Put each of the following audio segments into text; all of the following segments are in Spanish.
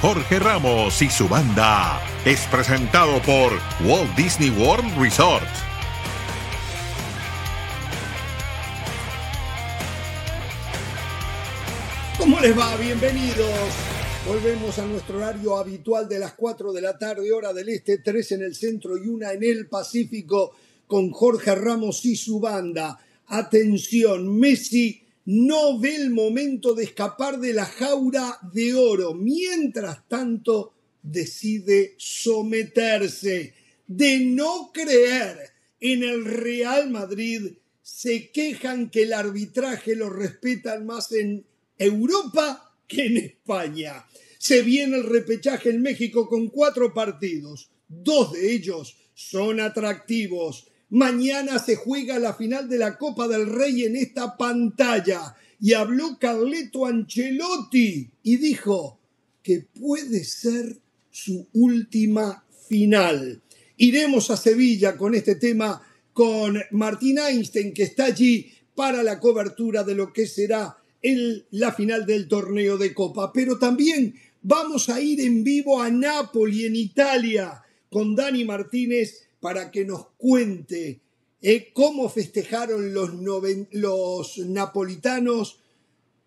Jorge Ramos y su banda. Es presentado por Walt Disney World Resort. ¿Cómo les va? Bienvenidos. Volvemos a nuestro horario habitual de las 4 de la tarde, hora del este, 3 en el centro y una en el Pacífico, con Jorge Ramos y su banda. Atención, Messi no ve el momento de escapar de la jaula de oro. Mientras tanto, decide someterse. De no creer en el Real Madrid, se quejan que el arbitraje lo respetan más en Europa que en España. Se viene el repechaje en México con cuatro partidos. Dos de ellos son atractivos. Mañana se juega la final de la Copa del Rey en esta pantalla. Y habló Carleto Ancelotti y dijo que puede ser su última final. Iremos a Sevilla con este tema con Martín Einstein, que está allí para la cobertura de lo que será el, la final del torneo de Copa. Pero también vamos a ir en vivo a Nápoli, en Italia, con Dani Martínez para que nos cuente eh, cómo festejaron los, los napolitanos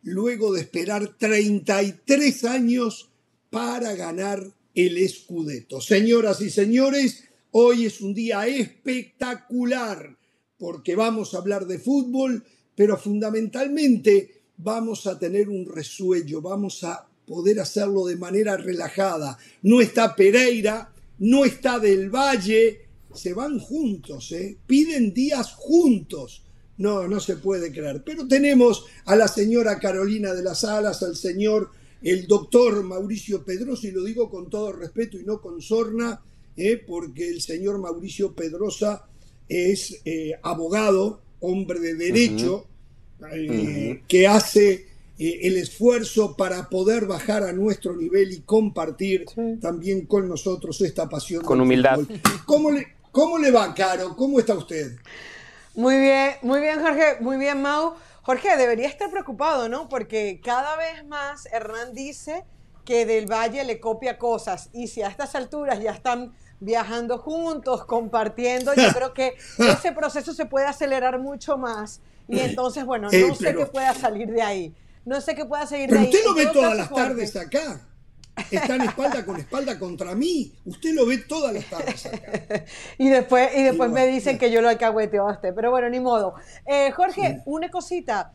luego de esperar 33 años para ganar el Scudetto. Señoras y señores, hoy es un día espectacular porque vamos a hablar de fútbol, pero fundamentalmente vamos a tener un resuello, vamos a poder hacerlo de manera relajada. No está Pereira, no está Del Valle, se van juntos, ¿eh? piden días juntos. No, no se puede creer. Pero tenemos a la señora Carolina de las Alas, al señor, el doctor Mauricio Pedrosa, y lo digo con todo respeto y no con sorna, ¿eh? porque el señor Mauricio Pedrosa es eh, abogado, hombre de derecho, eh, que hace el esfuerzo para poder bajar a nuestro nivel y compartir también con nosotros esta pasión. Con humildad. ¿Cómo le, ¿Cómo le va, Caro? ¿Cómo está usted? Muy bien, muy bien, Jorge. Muy bien, Mau. Jorge, debería estar preocupado, ¿no? Porque cada vez más Hernán dice que Del Valle le copia cosas y si a estas alturas ya están viajando juntos, compartiendo, yo creo que ese proceso se puede acelerar mucho más y entonces, bueno, no eh, sé qué pueda salir de ahí. No sé qué pueda salir de ahí. Usted lo ve todas las tardes acá están espalda con espalda contra mí. Usted lo ve todas las tardes acá. y después, y después me dicen que yo lo alcahueteo a usted. Pero bueno, ni modo. Eh, Jorge, una cosita.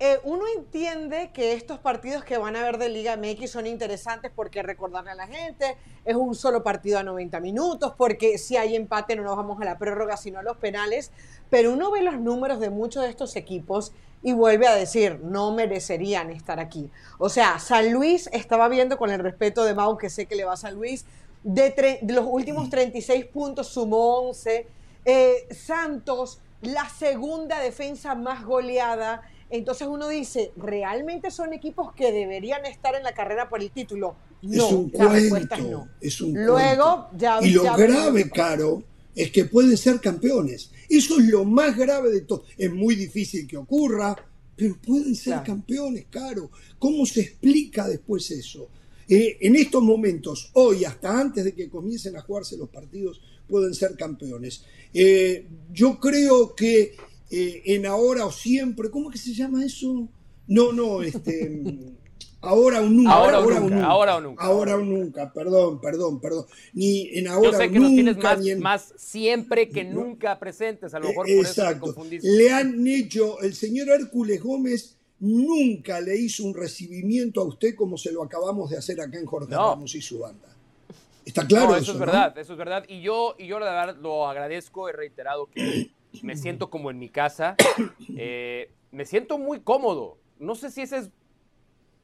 Eh, uno entiende que estos partidos que van a ver de Liga MX son interesantes porque recordarle a la gente, es un solo partido a 90 minutos, porque si hay empate no nos vamos a la prórroga, sino a los penales, pero uno ve los números de muchos de estos equipos y vuelve a decir, no merecerían estar aquí. O sea, San Luis estaba viendo con el respeto de Mau, que sé que le va a San Luis, de, los últimos 36 puntos sumó 11. Eh, Santos, la segunda defensa más goleada. Entonces uno dice, ¿realmente son equipos que deberían estar en la carrera por el título? No, es un cuento, no. Es un Luego, ya Y lo grave, Caro, es que pueden ser campeones. Eso es lo más grave de todo. Es muy difícil que ocurra, pero pueden ser campeones, Caro. ¿Cómo se explica después eso? Eh, en estos momentos, hoy, hasta antes de que comiencen a jugarse los partidos, pueden ser campeones. Eh, yo creo que eh, en ahora o siempre, ¿cómo que se llama eso? No, no, este... Ahora o nunca. Ahora, o, nunca, ahora o nunca. Ahora o nunca. Perdón, perdón, perdón. Ni en ahora Yo sé que tienes más, siempre que nunca presentes. A lo mejor por Exacto. eso Le han hecho, el señor Hércules Gómez nunca le hizo un recibimiento a usted como se lo acabamos de hacer acá en Jorge Ramos y su banda. ¿Está claro? eso, es verdad, eso es verdad. Y yo, y yo la verdad lo agradezco, he reiterado que me siento como en mi casa. Eh, me siento muy cómodo. No sé si ese es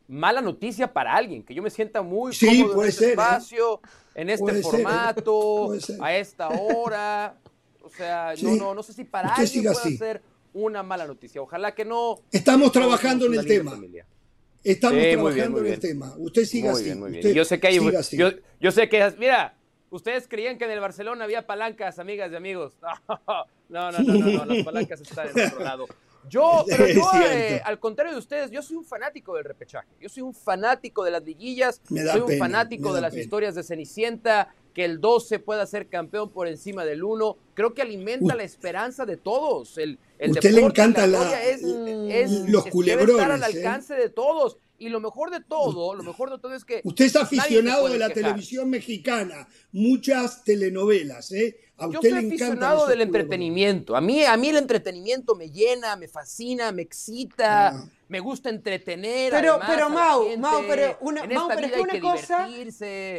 mala noticia para alguien, que yo me sienta muy cómodo en este ¿eh? espacio, en este formato, a esta hora. O sea, no, no, no sé si para alguien puede ser una mala noticia. Ojalá que no. Estamos trabajando en el tema. Estamos trabajando en el tema. Usted siga así. yo sé que hay, yo, yo, sé que, mira, ustedes creían que en el Barcelona había palancas, amigas y amigos. No, no, no, no, no, las palancas están en otro lado. Yo, pero yo eh, al contrario de ustedes, yo soy un fanático del repechaje. Yo soy un fanático de las liguillas. soy un fanático de las historias de Cenicienta. Que el 12 pueda ser campeón por encima del 1. Creo que alimenta la esperanza de todos. El, el Usted le encanta la, es, los culebrones. Debe estar al ¿eh? alcance de todos. Y lo mejor de todo, lo mejor de todo es que. Usted es aficionado de la televisión mexicana, muchas telenovelas, ¿eh? A usted Yo soy aficionado del entretenimiento. A mí, a mí el entretenimiento me llena, me fascina, me excita, ah. me gusta entretener. Pero, pero Mau, Mau, pero una, Mau, pero es que una cosa,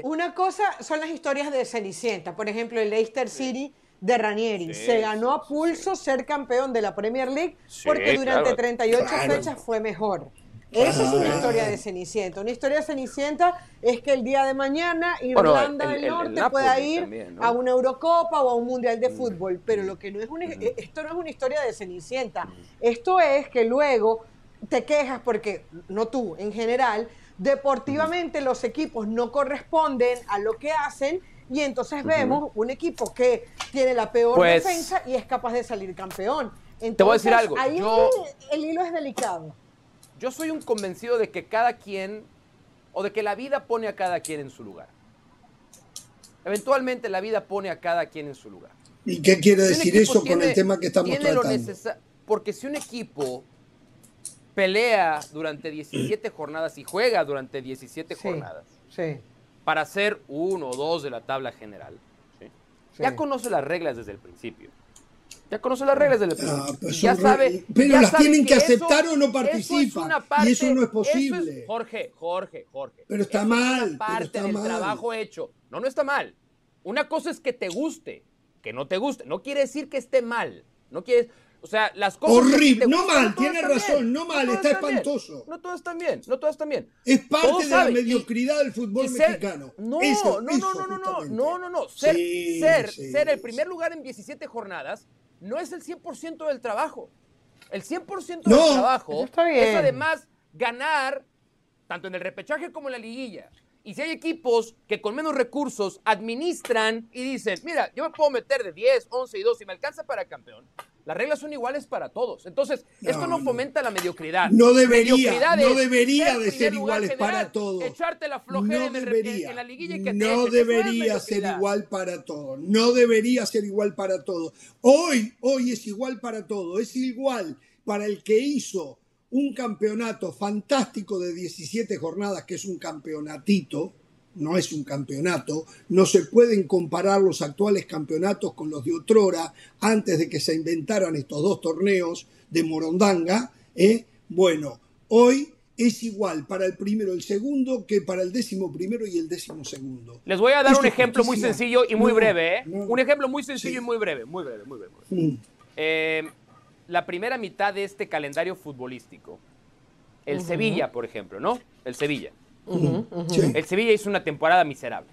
una cosa son las historias de Cenicienta. Por ejemplo, el Leicester City de Ranieri. se ganó a pulso ser campeón de la Premier League porque durante 38 fechas fue mejor. Esa es una historia de Cenicienta. Una historia de Cenicienta es que el día de mañana Irlanda del Norte pueda ir a una Eurocopa o a un Mundial de mm. fútbol. Pero lo que no es una, mm. esto no es una historia de Cenicienta. Mm. Esto es que luego te quejas porque, no tú, en general, deportivamente los equipos no corresponden a lo que hacen y entonces vemos un equipo que tiene la peor pues defensa y es capaz de salir campeón. te voy a decir algo. Ahí el hilo es delicado. Yo soy un convencido de que cada quien, o de que la vida pone a cada quien en su lugar. Eventualmente la vida pone a cada quien en su lugar. ¿Y qué quiere decir eso con el tema que estamos tratando? Porque si un equipo pelea durante 17 jornadas y juega durante 17 jornadas para ser uno o dos de la tabla general, ya conoce las reglas desde el principio. Ya conoce las reglas del ah, deporte. Pues ya sabe, pero las tienen que, aceptar o no participan. Y eso no es posible. Jorge, Jorge, Jorge. Pero está mal. Parte del trabajo hecho. No, no está mal. Una cosa es que te guste, que no te guste. No quiere decir que esté mal. No quiere. O sea, las cosas. Horrible. no mal, tiene razón. No mal, está espantoso. No todas están bien. No todas están bien. Es parte de la mediocridad del fútbol mexicano. No, no, no, no, no, no, no, no, Ser, ser, ser el primer lugar en 17 jornadas no es el 100% del trabajo. El 100% del trabajo es además ganar tanto en el repechaje como en la liguilla. Y si hay equipos que con menos recursos administran y dicen, mira, yo me puedo meter de 10, 11 y 2 y me alcanza para campeón, las reglas son iguales para todos. Entonces, esto no, fomenta la mediocridad. No debería, no debería de ser iguales para todos. Echarte la flojera no debería, en, la liguilla y que No debería ser igual para todos. No debería ser igual para todos. Hoy, hoy es igual para todos. Es igual para el que hizo un campeonato fantástico de 17 jornadas, que es un campeonatito, no es un campeonato, no se pueden comparar los actuales campeonatos con los de otrora, antes de que se inventaran estos dos torneos de Morondanga. ¿eh? Bueno, hoy es igual para el primero y el segundo que para el décimo primero y el décimo segundo. Les voy a dar un ejemplo muy sencillo y muy breve. ¿eh? un ejemplo muy sencillo y muy breve, muy breve, muy breve. Mm. Eh, la primera mitad de este calendario futbolístico. El Sevilla, por ejemplo, ¿no? El Sevilla. El Sevilla hizo una temporada miserable.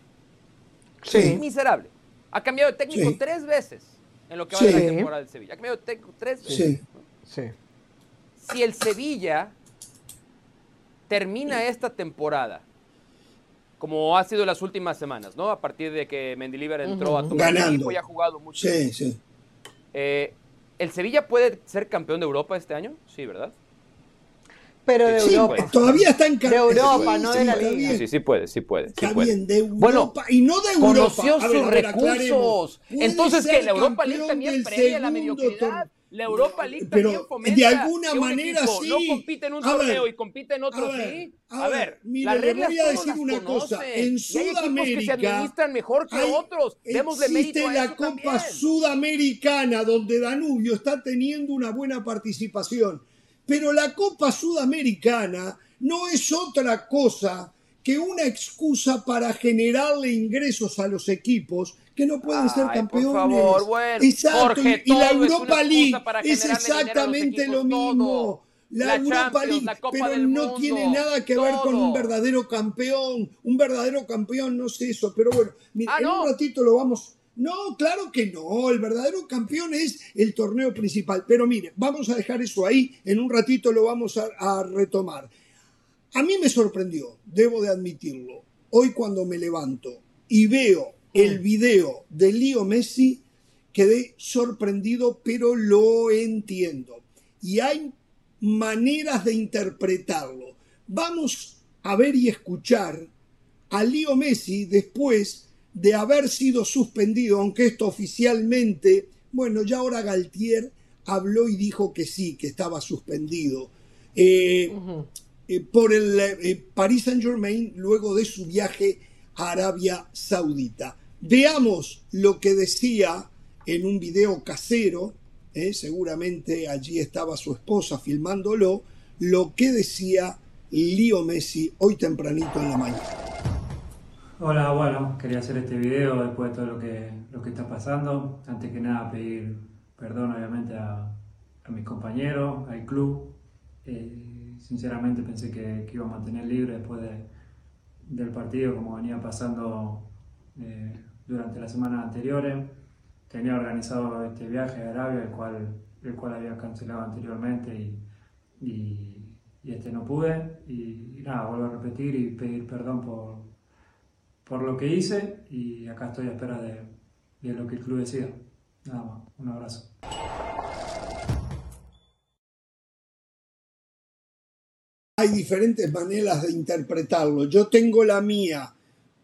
Sí. Miserable. Ha cambiado de técnico tres veces en lo que va de la temporada del Sevilla. Ha cambiado de técnico tres veces. Sí. Si el Sevilla termina esta temporada, como ha sido las últimas semanas, ¿no? A partir de que Mendilibar entró a tomar el equipo y ha jugado mucho. Sí, sí. Eh, ¿El Sevilla puede ser campeón de Europa este año? Sí, ¿verdad? Pero de Europa. Todavía está en De Europa, no de la Liga. Sí, sí puede, sí puede. está bien, de Europa. Bueno, y no de Europa. Conoció sus recursos. Entonces, que la Europa League también premia la mediocridad. La Europa League también fomenta. De alguna manera sí. No compite en un torneo y compite en otro sí. A ver, mire, le voy a decir una cosa. En Sudamérica. que se administran mejor que otros. Démosle mérito a la Copa Sudamericana, donde Danubio está teniendo una buena participación pero la Copa Sudamericana no es otra cosa que una excusa para generarle ingresos a los equipos que no pueden ser campeones. Por favor, bueno, Exacto, y, la Europa League es exactamente lo mismo. La, Europa League, pero no tiene nada que ver con un verdadero campeón. Un verdadero campeón no sé eso, pero bueno, mira, ah, en un ratito lo vamos, no, claro que no. El verdadero campeón es el torneo principal. Pero mire, vamos a dejar eso ahí. En un ratito lo vamos a, retomar. A mí me sorprendió, debo de admitirlo. Hoy cuando me levanto y veo el mm. video de Leo Messi, quedé sorprendido, pero lo entiendo. y hay maneras de interpretarlo. Vamos a ver y escuchar a Leo Messi después de haber sido suspendido, aunque esto oficialmente, bueno, ya ahora Galtier habló y dijo que sí, que estaba suspendido. Eh, eh, por el eh, Paris Saint Germain luego de su viaje a Arabia Saudita. Veamos lo que decía en un video casero, seguramente allí estaba su esposa filmándolo, lo que decía Leo Messi hoy tempranito en la mañana. Hola, bueno, quería hacer este video después de todo lo que, lo que está pasando. Antes que nada pedir perdón obviamente a, a mis compañeros, al club. Eh, sinceramente pensé que, que, iba a mantener libre después de, del partido como venía pasando eh, durante las semanas anteriores. Tenía organizado este viaje a Arabia, el cual, el cual había cancelado anteriormente y, y, y este no pude. Y, y, nada, vuelvo a repetir y pedir perdón por, por lo que hice y acá estoy a espera de, de lo que el club decida. Nada más, un abrazo. Hay diferentes maneras de interpretarlo. Yo tengo la mía,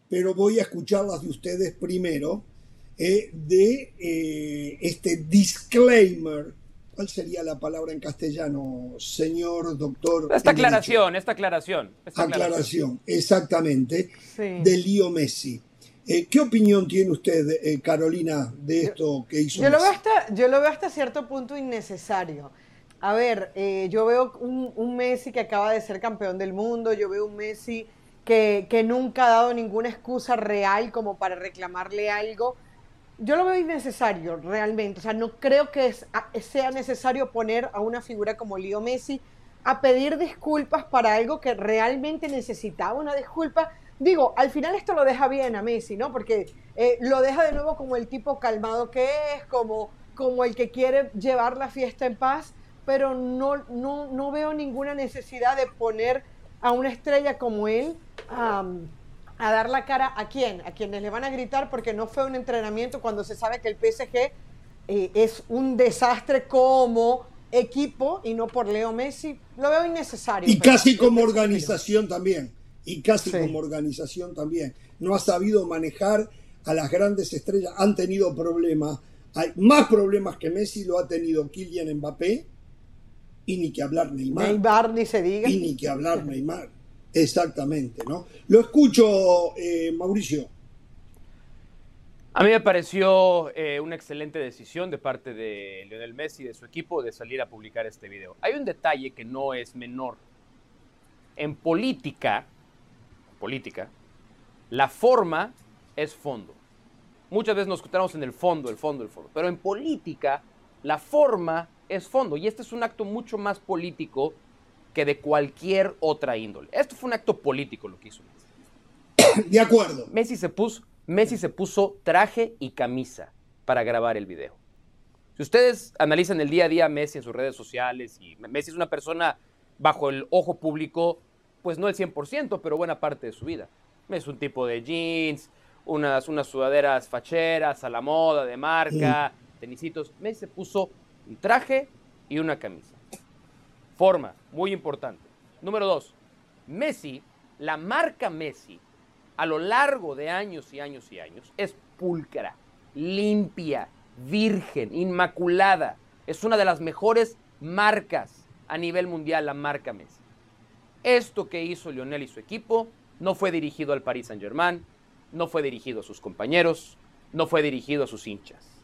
pero voy a escuchar las de ustedes primero, eh, de eh, este disclaimer. ¿Cuál sería la palabra en castellano, señor doctor? Esta aclaración, esta aclaración, esta aclaración. aclaración. exactamente, sí. de Lío Messi. Eh, ¿Qué opinión tiene usted, eh, Carolina, de esto que hizo? Yo lo, veo hasta, yo lo veo hasta cierto punto innecesario. A ver, eh, yo veo un, un, Messi que acaba de ser campeón del mundo, yo veo un Messi que, que, nunca ha dado ninguna excusa real como para reclamarle algo. Yo lo veo innecesario realmente, o sea, no creo que es, sea necesario poner a una figura como Leo Messi a pedir disculpas para algo que realmente necesitaba una disculpa. Digo, al final esto lo deja bien a Messi, ¿no? Porque eh, lo deja de nuevo como el tipo calmado que es, como, como el que quiere llevar la fiesta en paz pero no, no, no veo ninguna necesidad de poner a una estrella como él um, a dar la cara a quién, a quienes le van a gritar porque no fue un entrenamiento cuando se sabe que el PSG eh, es un desastre como equipo y no por Leo Messi, lo veo innecesario. Y casi como organización también, y casi sí. como organización también. No ha sabido manejar a las grandes estrellas, han tenido problemas, hay más problemas que Messi lo ha tenido Kylian Mbappé, y ni que hablar Neymar. Neymar ni se diga. Y ni que hablar Neymar. Exactamente, ¿no? Lo escucho, eh, Mauricio. A mí me pareció eh, una excelente decisión de parte de Lionel Messi y de su equipo de salir a publicar este video. Hay un detalle que no es menor. En política, política, la forma es fondo. Muchas veces nos encontramos en el fondo, el fondo, el fondo. Pero en política, la forma es fondo. Y este es un acto mucho más político que de cualquier otra índole. Esto fue un acto político lo que hizo Messi. De acuerdo. Messi se puso, Messi se puso traje y camisa para grabar el video. Si ustedes analizan el día a día a Messi en sus redes sociales, y Messi es una persona bajo el ojo público, pues no el 100%, pero buena parte de su vida. Es un tipo de jeans, unas, unas sudaderas facheras a la moda, de marca, tenisitos. Messi se puso un traje y una camisa. Forma, muy importante. Número dos, Messi, la marca Messi, a lo largo de años y años y años, es pulcra, limpia, virgen, inmaculada. Es una de las mejores marcas a nivel mundial, la marca Messi. Esto que hizo Lionel y su equipo no fue dirigido al Paris Saint-Germain, no fue dirigido a sus compañeros, no fue dirigido a sus hinchas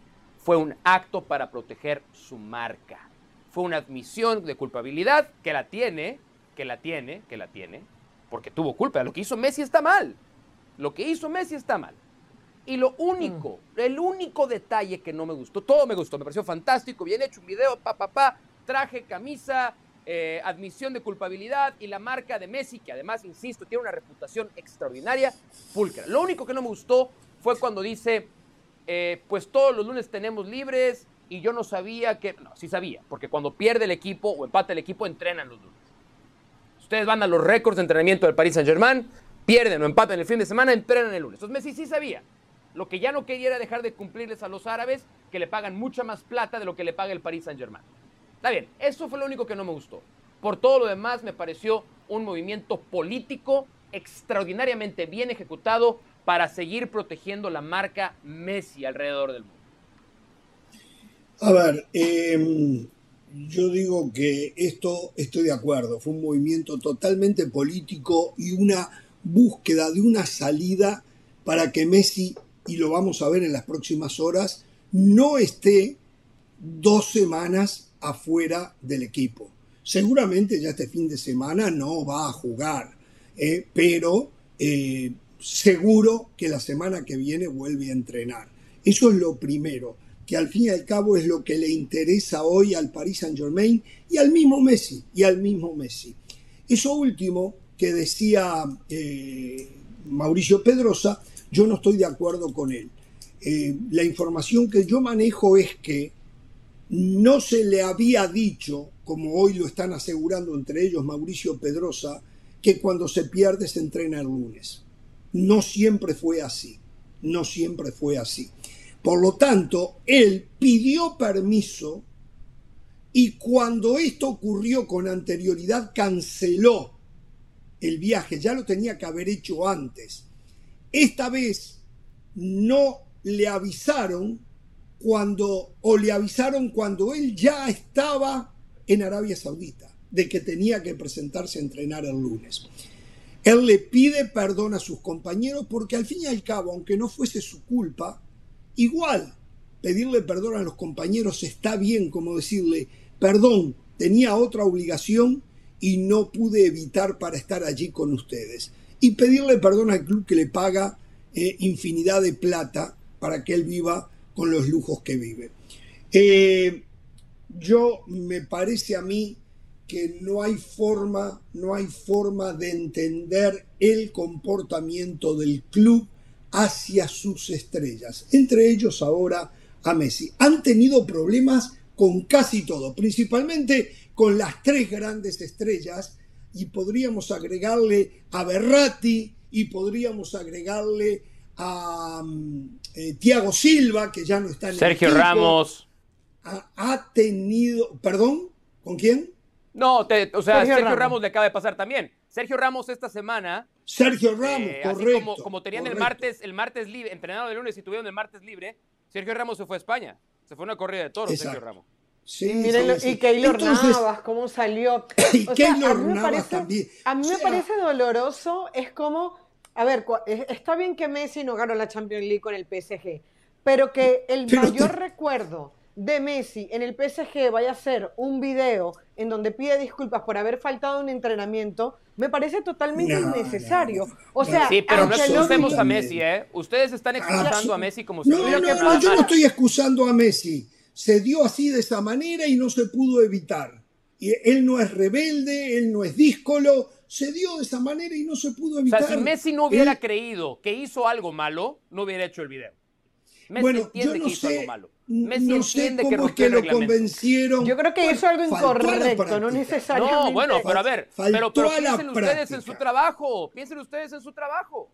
fue un acto para proteger su marca. Fue una admisión de culpabilidad que la tiene, que la tiene, que la tiene, porque tuvo culpa. Lo que hizo Messi está mal. Lo que hizo Messi está mal. Y lo único, mm. el único detalle que no me gustó, todo me gustó, me pareció fantástico, bien hecho un video, pa, pa, pa, traje, camisa, eh, admisión de culpabilidad y la marca de Messi, que además, insisto, tiene una reputación extraordinaria, pulcra. Lo único que no me gustó fue cuando dice, eh, pues todos los lunes tenemos libres y yo no sabía que, no, sí sabía, porque cuando pierde el equipo o empata el equipo, entrenan los lunes. Ustedes van a los récords de entrenamiento del Paris Saint Germain, pierden o empatan el fin de semana, entrenan el lunes. Entonces Messi sí sabía. Lo que ya no quería era dejar de cumplirles a los árabes, que le pagan mucha más plata de lo que le paga el Paris Saint Germain. Está bien, eso fue lo único que no me gustó. Por todo lo demás, me pareció un movimiento político extraordinariamente bien ejecutado para seguir protegiendo la marca Messi alrededor del mundo. A ver, em, yo digo que esto estoy de acuerdo, fue un movimiento totalmente político y una búsqueda de una salida para que Messi, y lo vamos a ver en las próximas horas, no esté dos semanas afuera del equipo. Seguramente ya este fin de semana no va a jugar, eh, pero eh, seguro que la semana que viene vuelve a entrenar. Eso es lo primero, que al fin y al cabo es lo que le interesa hoy al Paris Saint Germain y al mismo Messi, y al mismo Messi. Eso último que decía eh, Mauricio Pedrosa, yo no estoy de acuerdo con él. la información que yo manejo es que no se le había dicho, como hoy lo están asegurando entre ellos Mauricio Pedrosa, que cuando se pierde se entrena el lunes. No siempre fue así, no siempre fue así. Por lo tanto, él pidió permiso y cuando esto ocurrió con anterioridad canceló el viaje, ya lo tenía que haber hecho antes. Esta vez no le avisaron cuando, o le avisaron cuando él ya estaba en Arabia Saudita, de que tenía que presentarse a entrenar el lunes. Él le pide perdón a sus compañeros porque al fin y al cabo, aunque no fuese su culpa, igual pedirle perdón a los compañeros está bien como decirle, perdón, tenía otra obligación y no pude evitar para estar allí con ustedes. Y pedirle perdón al club que le paga eh, infinidad de plata para que él viva con los lujos que vive. Eh, yo me parece a mí que no hay forma, no hay forma de entender el comportamiento del club hacia sus estrellas, entre ellos ahora a Messi. Han tenido problemas con casi todo, principalmente con las tres grandes estrellas y podríamos agregarle a Berratti y podríamos agregarle a mm, eh, Tiago Silva, que ya no está en Sergio el equipo. Ramos. Ha, ha, tenido, perdón, ¿con quién? No, te, o sea, Sergio, Sergio Ramos. Ramos. le acaba de pasar también. Sergio Ramos esta semana. Sergio Ramos, eh, correcto. Así como, como tenían correcto. el martes, el martes libre, entrenado de lunes y tuvieron el martes libre, Sergio Ramos se fue a España. Se fue una corrida de toros, Exacto. Sergio Ramos. Sí, y, Miren, sí, y Keylor Entonces, Navas, cómo salió. Y o Keylor sea, a mí me parece, también. A mí o me parece doloroso, es como a ver, está bien que Messi no ganó la Champions League con el PSG, pero que el Pero mayor te- recuerdo de Messi en el PSG vaya a ser un video en donde pide disculpas por haber faltado a un entrenamiento, me parece totalmente No, innecesario. no, O sea, Sí, pero no excusemos a Messi, ¿eh? Ustedes están excusando a Messi como si No, hubiera no, que no, yo no estoy excusando a Messi. Se dio así de esa manera y no se pudo evitar. Y él no es rebelde, él no es díscolo, se dio de esa manera y no se pudo O evitar. sea, si Messi no hubiera Él- creído que hizo algo malo, no hubiera hecho el video. Messi bueno, entiende yo no que hizo sé, algo malo. Messi no sé entiende cómo que que lo convencieron. Yo creo que hizo algo Faltó a la incorrecto, no necesariamente. No, bueno, pero a ver, Faltó pero, pero a la piensen ustedes en su trabajo. Piensen ustedes en su trabajo.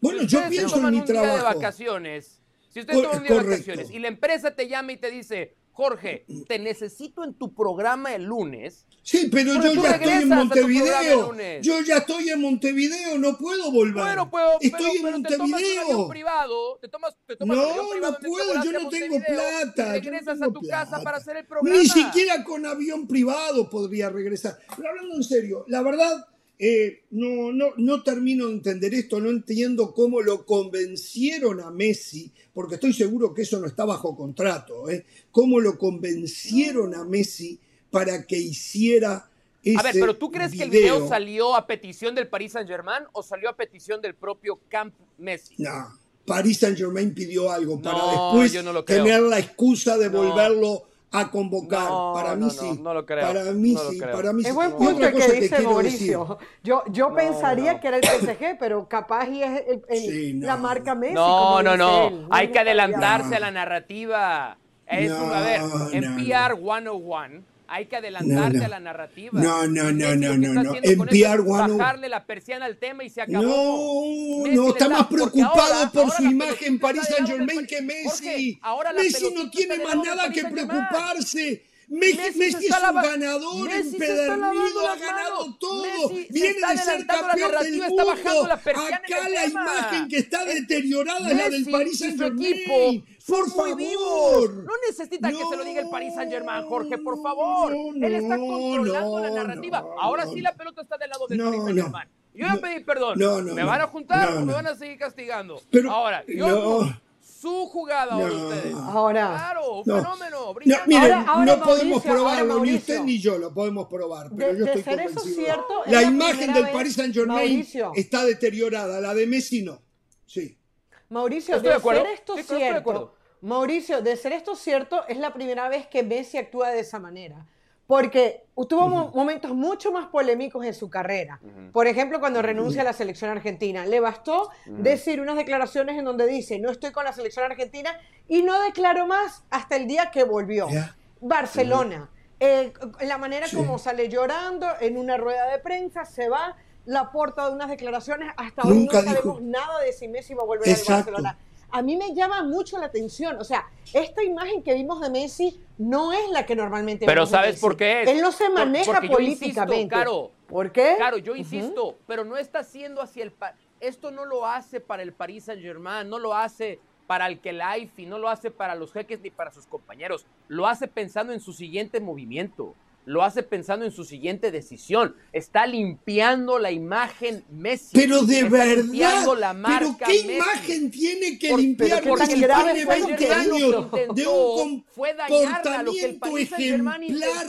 Bueno, Si yo pienso en toman mi un día de trabajo. vacaciones, si ustedes toman un día de vacaciones y la empresa te llama y te dice, Jorge, te necesito en tu programa el lunes, Sí, pero yo ya estoy en Montevideo. Yo ya estoy en Montevideo, no puedo volver. bueno, pues, pero, estoy pero en te tomas un avión Montevideo. privado, te tomas, te tomas un avión No, privado no Metro puedo, yo no tengo plata. No regresas tengo a tu casa para hacer el programa. Ni siquiera con avión privado podría regresar. Pero hablando en serio, la verdad, eh, no, no, no termino de entender esto, no entiendo cómo lo convencieron a Messi, porque estoy seguro que eso no está bajo contrato, ¿eh? cómo lo convencieron a Messi para que hiciera ese A ver, pero ¿tú crees que el video salió a petición del Paris Saint-Germain o salió a petición del propio Camp Messi? No, Paris Saint Germain pidió algo para No, después yo no lo creo. tener la excusa de No. volverlo a convocar. No, para mí no, sí. no, no lo creo. Para mí sí, creo. para mí sí. Es buen Y punto el que dice Mauricio. Yo, yo No, pensaría no. que era el PSG, pero capaz y es el- el- Sí, no. la marca Messi. No, como no, dice no. él. Hay que adelantarse No. a la narrativa. Es a ver, en no, PR 101 hay que No, no. a la narrativa. No, no, no, no, no, no. haciendo En con eso es PR 101 bajarle la persiana al tema y se acabó. No, Messi no, está más preocupado ahora- por ahora su imagen está Saint Germain que Messi. Jorge, ahora la Messi no tiene más nada que preocuparse. Messi, Messi es un ganador Messi empedernido, ha ganado todo. Se Viene de ser adelantando la campeón del narrativa, mundo. la Acá la tema. imagen que está Es- deteriorada es la del Paris y su Saint Germain. equipo Por favor. vivos. No necesita que se lo diga el Paris Saint Germain, Jorge, por favor. No, Él está no, controlando la no, narrativa. no, Ahora no. sí la pelota está del lado del No, Paris Saint no. Germain. Yo ya No. pedí perdón. No, no, ¿Me no. van a juntar No, o me no. van a seguir castigando? Pero- Ahora, yo no. Su jugada ahora No. ustedes. Ahora. Claro, un No. fenómeno. No, miren, Ahora- ahora, no Mauricio, podemos ahora, probarlo, ni Mauricio. usted ni yo lo podemos probar, pero De- yo de estoy ser eso convencido. cierto, es la la imagen del vez- Paris Saint Germain Mauricio. está deteriorada, la de Messi no. Sí. Mauricio, Estoy de, de acuerdo. ser esto Sí, claro, estoy de acuerdo. cierto, Mauricio, de ser esto cierto, es la primera vez que Messi actúa de esa manera. Porque tuvo mo- momentos mucho más polémicos en su carrera. Por ejemplo, cuando renuncia a la selección argentina. Le bastó decir unas declaraciones en donde dice, no estoy con la selección argentina y no declaró más hasta el día que volvió. Barcelona. eh, la manera Sí. como sale llorando en una rueda de prensa, se va, la porta de unas declaraciones, hasta hoy no sabemos dijo- nada de si Messi va a volver al Barcelona. A mí me llama mucho la atención, o sea, esta imagen que vimos de Messi no es la que normalmente Pero vemos de ¿sabes Messi. por qué es? Él no se maneja insisto, políticamente. Caro. ¿Por qué? Claro, yo insisto, pero no está haciendo hacia el... Esto no lo hace para el Paris Saint Germain, no lo hace para el Kelaifi, no lo hace para los jeques ni para sus compañeros. Lo hace pensando en su siguiente movimiento, lo hace pensando en su siguiente decisión. Está limpiando la imagen Messi. Pero de está verdad, limpiando la pero marca qué Messi. imagen tiene que Por- limpiar pero Messi? Tiene grave fue 20 Germain, lo que años intentó de un fue dañarla, lo que el comportamiento ejemplar.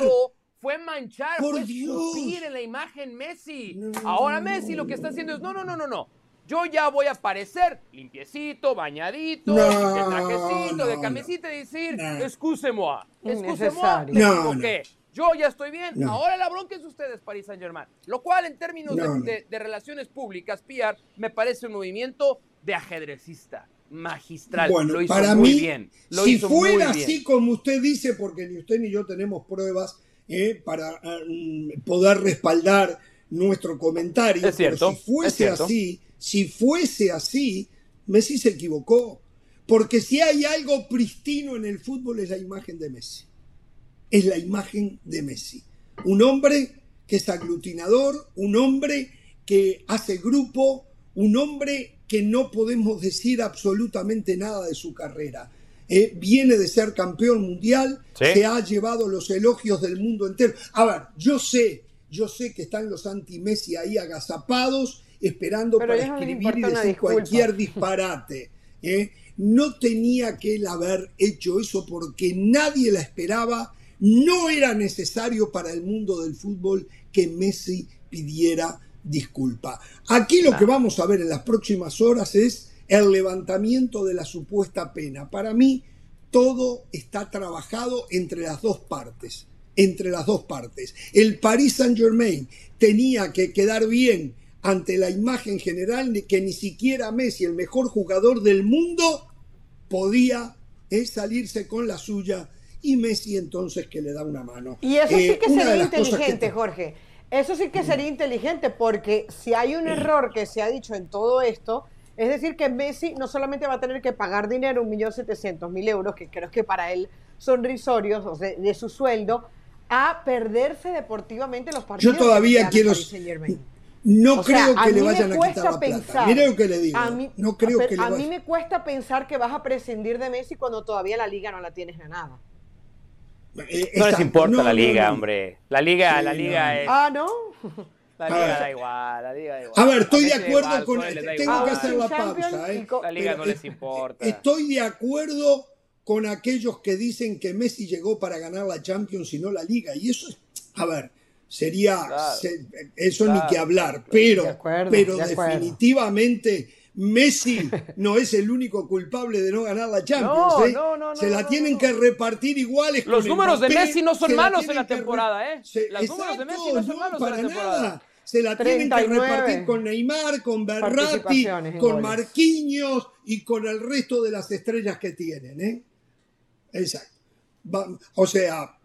fue manchar, Por fue en la imagen Messi. No. Ahora Messi lo que está haciendo es, no, no, no, no, no. Yo ya voy a aparecer limpiecito, bañadito, No, de trajecito, de camisita y decir, excuse-moi, Innecesario. me No, equivoqué. Yo ya estoy bien. No. Ahora la bronca es ustedes, Paris Saint Germain. Lo cual, en términos de- No, no. de, de relaciones públicas, PR, me parece un movimiento de ajedrecista, magistral. Bueno, lo hizo para muy mí, bien. Lo si hizo muy fuera bien. así como usted dice, porque ni usted ni yo tenemos pruebas eh, para mm, poder respaldar nuestro comentario, Es cierto, pero si fuese es cierto. así, si fuese así, Messi se equivocó. Porque si hay algo pristino en el fútbol es la imagen de Messi. Es la imagen de Messi. Un hombre que es aglutinador, un hombre que hace grupo, un hombre que no podemos decir absolutamente nada de su carrera. Eh, viene de ser campeón mundial, Sí. se ha llevado los elogios del mundo entero. A ver, yo sé, yo sé que están los anti-Messi ahí agazapados, esperando Pero para escribir y decir cualquier disparate. ¿eh? No tenía que él haber hecho eso porque nadie la esperaba. No era necesario para el mundo del fútbol que Messi pidiera disculpa. Aquí lo que vamos a ver en las próximas horas es el levantamiento de la supuesta pena. Para mí, todo está trabajado entre las dos partes. Entre las dos partes. El Paris Saint Germain tenía que quedar bien ante la imagen general de que ni siquiera Messi, el mejor jugador del mundo, podía eh, salirse con la suya y Messi entonces que le da una mano. Y eso Eh, sí que una de sería que- inteligente, Jorge. Eso sí que sería inteligente porque si hay un error que se ha dicho en todo esto, es decir, que Messi no solamente va a tener que pagar dinero, 1.700.000 euros, que creo que para él son risorios o sea, de su sueldo, a perderse deportivamente los partidos. Yo todavía que quiero-. No O sea, creo a que le vayan a quitar la plata. pensar- Mire lo que le digo. A mí, no creo que le a mí me cuesta pensar que vas a prescindir de Messi cuando todavía la liga no la tienes ganada. Eh, No les importa No, la liga, no. hombre. La liga, Sí, la liga no. es... Ah, ¿no? La liga ver. da igual, la liga da igual. A ver, estoy de acuerdo igual, con. Da Tengo igual. que hacer la Champions pausa, ¿eh? La liga Pero no les importa. Estoy de acuerdo con aquellos que dicen que Messi llegó para ganar la Champions y no la Liga. Y eso, es- a ver, sería. Claro. se- eso Claro, ni que hablar. Pero, De acuerdo, pero de acuerdo. definitivamente. Messi no es el único culpable de no ganar la Champions. No, ¿eh? no, no, Se la tienen que repartir iguales. Los con números de Messi no son malos en la temporada, ¿eh? se- Los números de exacto, Messi no son malos en la para temporada. nada. Se la tienen que 39 repartir con Neymar, con Berratti, con. Marquinhos y con el resto de las estrellas que tienen. ¿eh? Exacto. Va- o sea,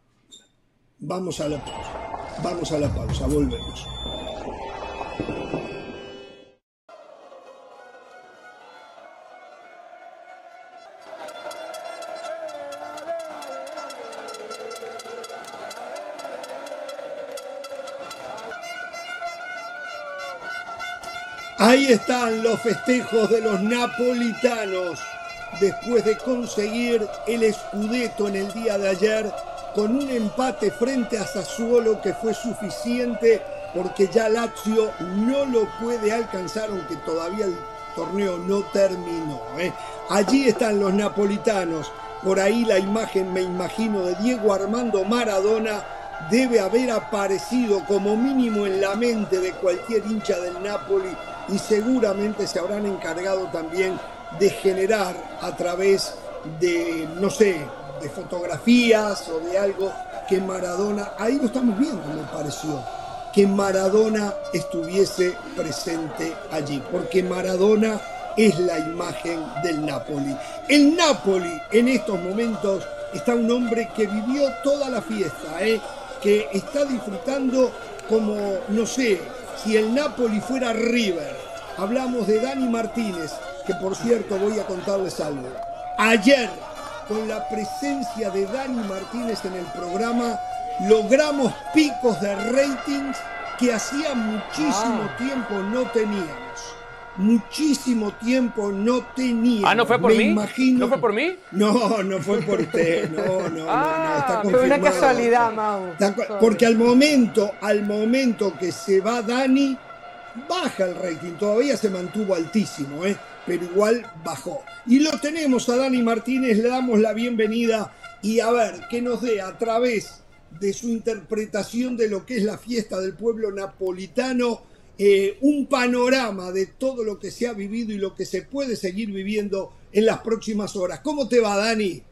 vamos a la pausa. Vamos a la pausa, volvemos. Ahí están los festejos de los napolitanos después de conseguir el Scudetto en el día de ayer con un empate frente a Sassuolo que fue suficiente porque ya Lazio no lo puede alcanzar aunque todavía el torneo no terminó. ¿eh? Allí están los napolitanos. Por ahí la imagen, me imagino, de Diego Armando Maradona debe haber aparecido como mínimo en la mente de cualquier hincha del Napoli y seguramente se habrán encargado también de generar a través de, no sé, de fotografías o de algo que Maradona, ahí lo estamos viendo, me pareció, que Maradona estuviese presente allí, porque Maradona es la imagen del Napoli. El Napoli en estos momentos está un hombre que vivió toda la fiesta, ¿eh? que está disfrutando como, no sé, si el Napoli fuera River. Hablamos de Dani Martínez, que por cierto voy a contarles algo. Ayer, con la presencia de Dani Martínez en el programa, logramos picos de ratings que hacía muchísimo Ah. tiempo no teníamos. Muchísimo tiempo no teníamos. Ah, ¿no fue por Me mí? Imagino... ¿No fue por mí? No, no fue por usted. No, no, no, no, Ah, está fue una casualidad, Mau. Porque al momento, al momento que se va Dani, baja el rating. Todavía se mantuvo altísimo, ¿eh? pero igual bajó. Y lo tenemos a Dani Martínez, le damos la bienvenida y a ver que nos dé a través de su interpretación de lo que es la fiesta del pueblo napolitano, eh, un panorama de todo lo que se ha vivido y lo que se puede seguir viviendo en las próximas horas. ¿Cómo te va, Dani?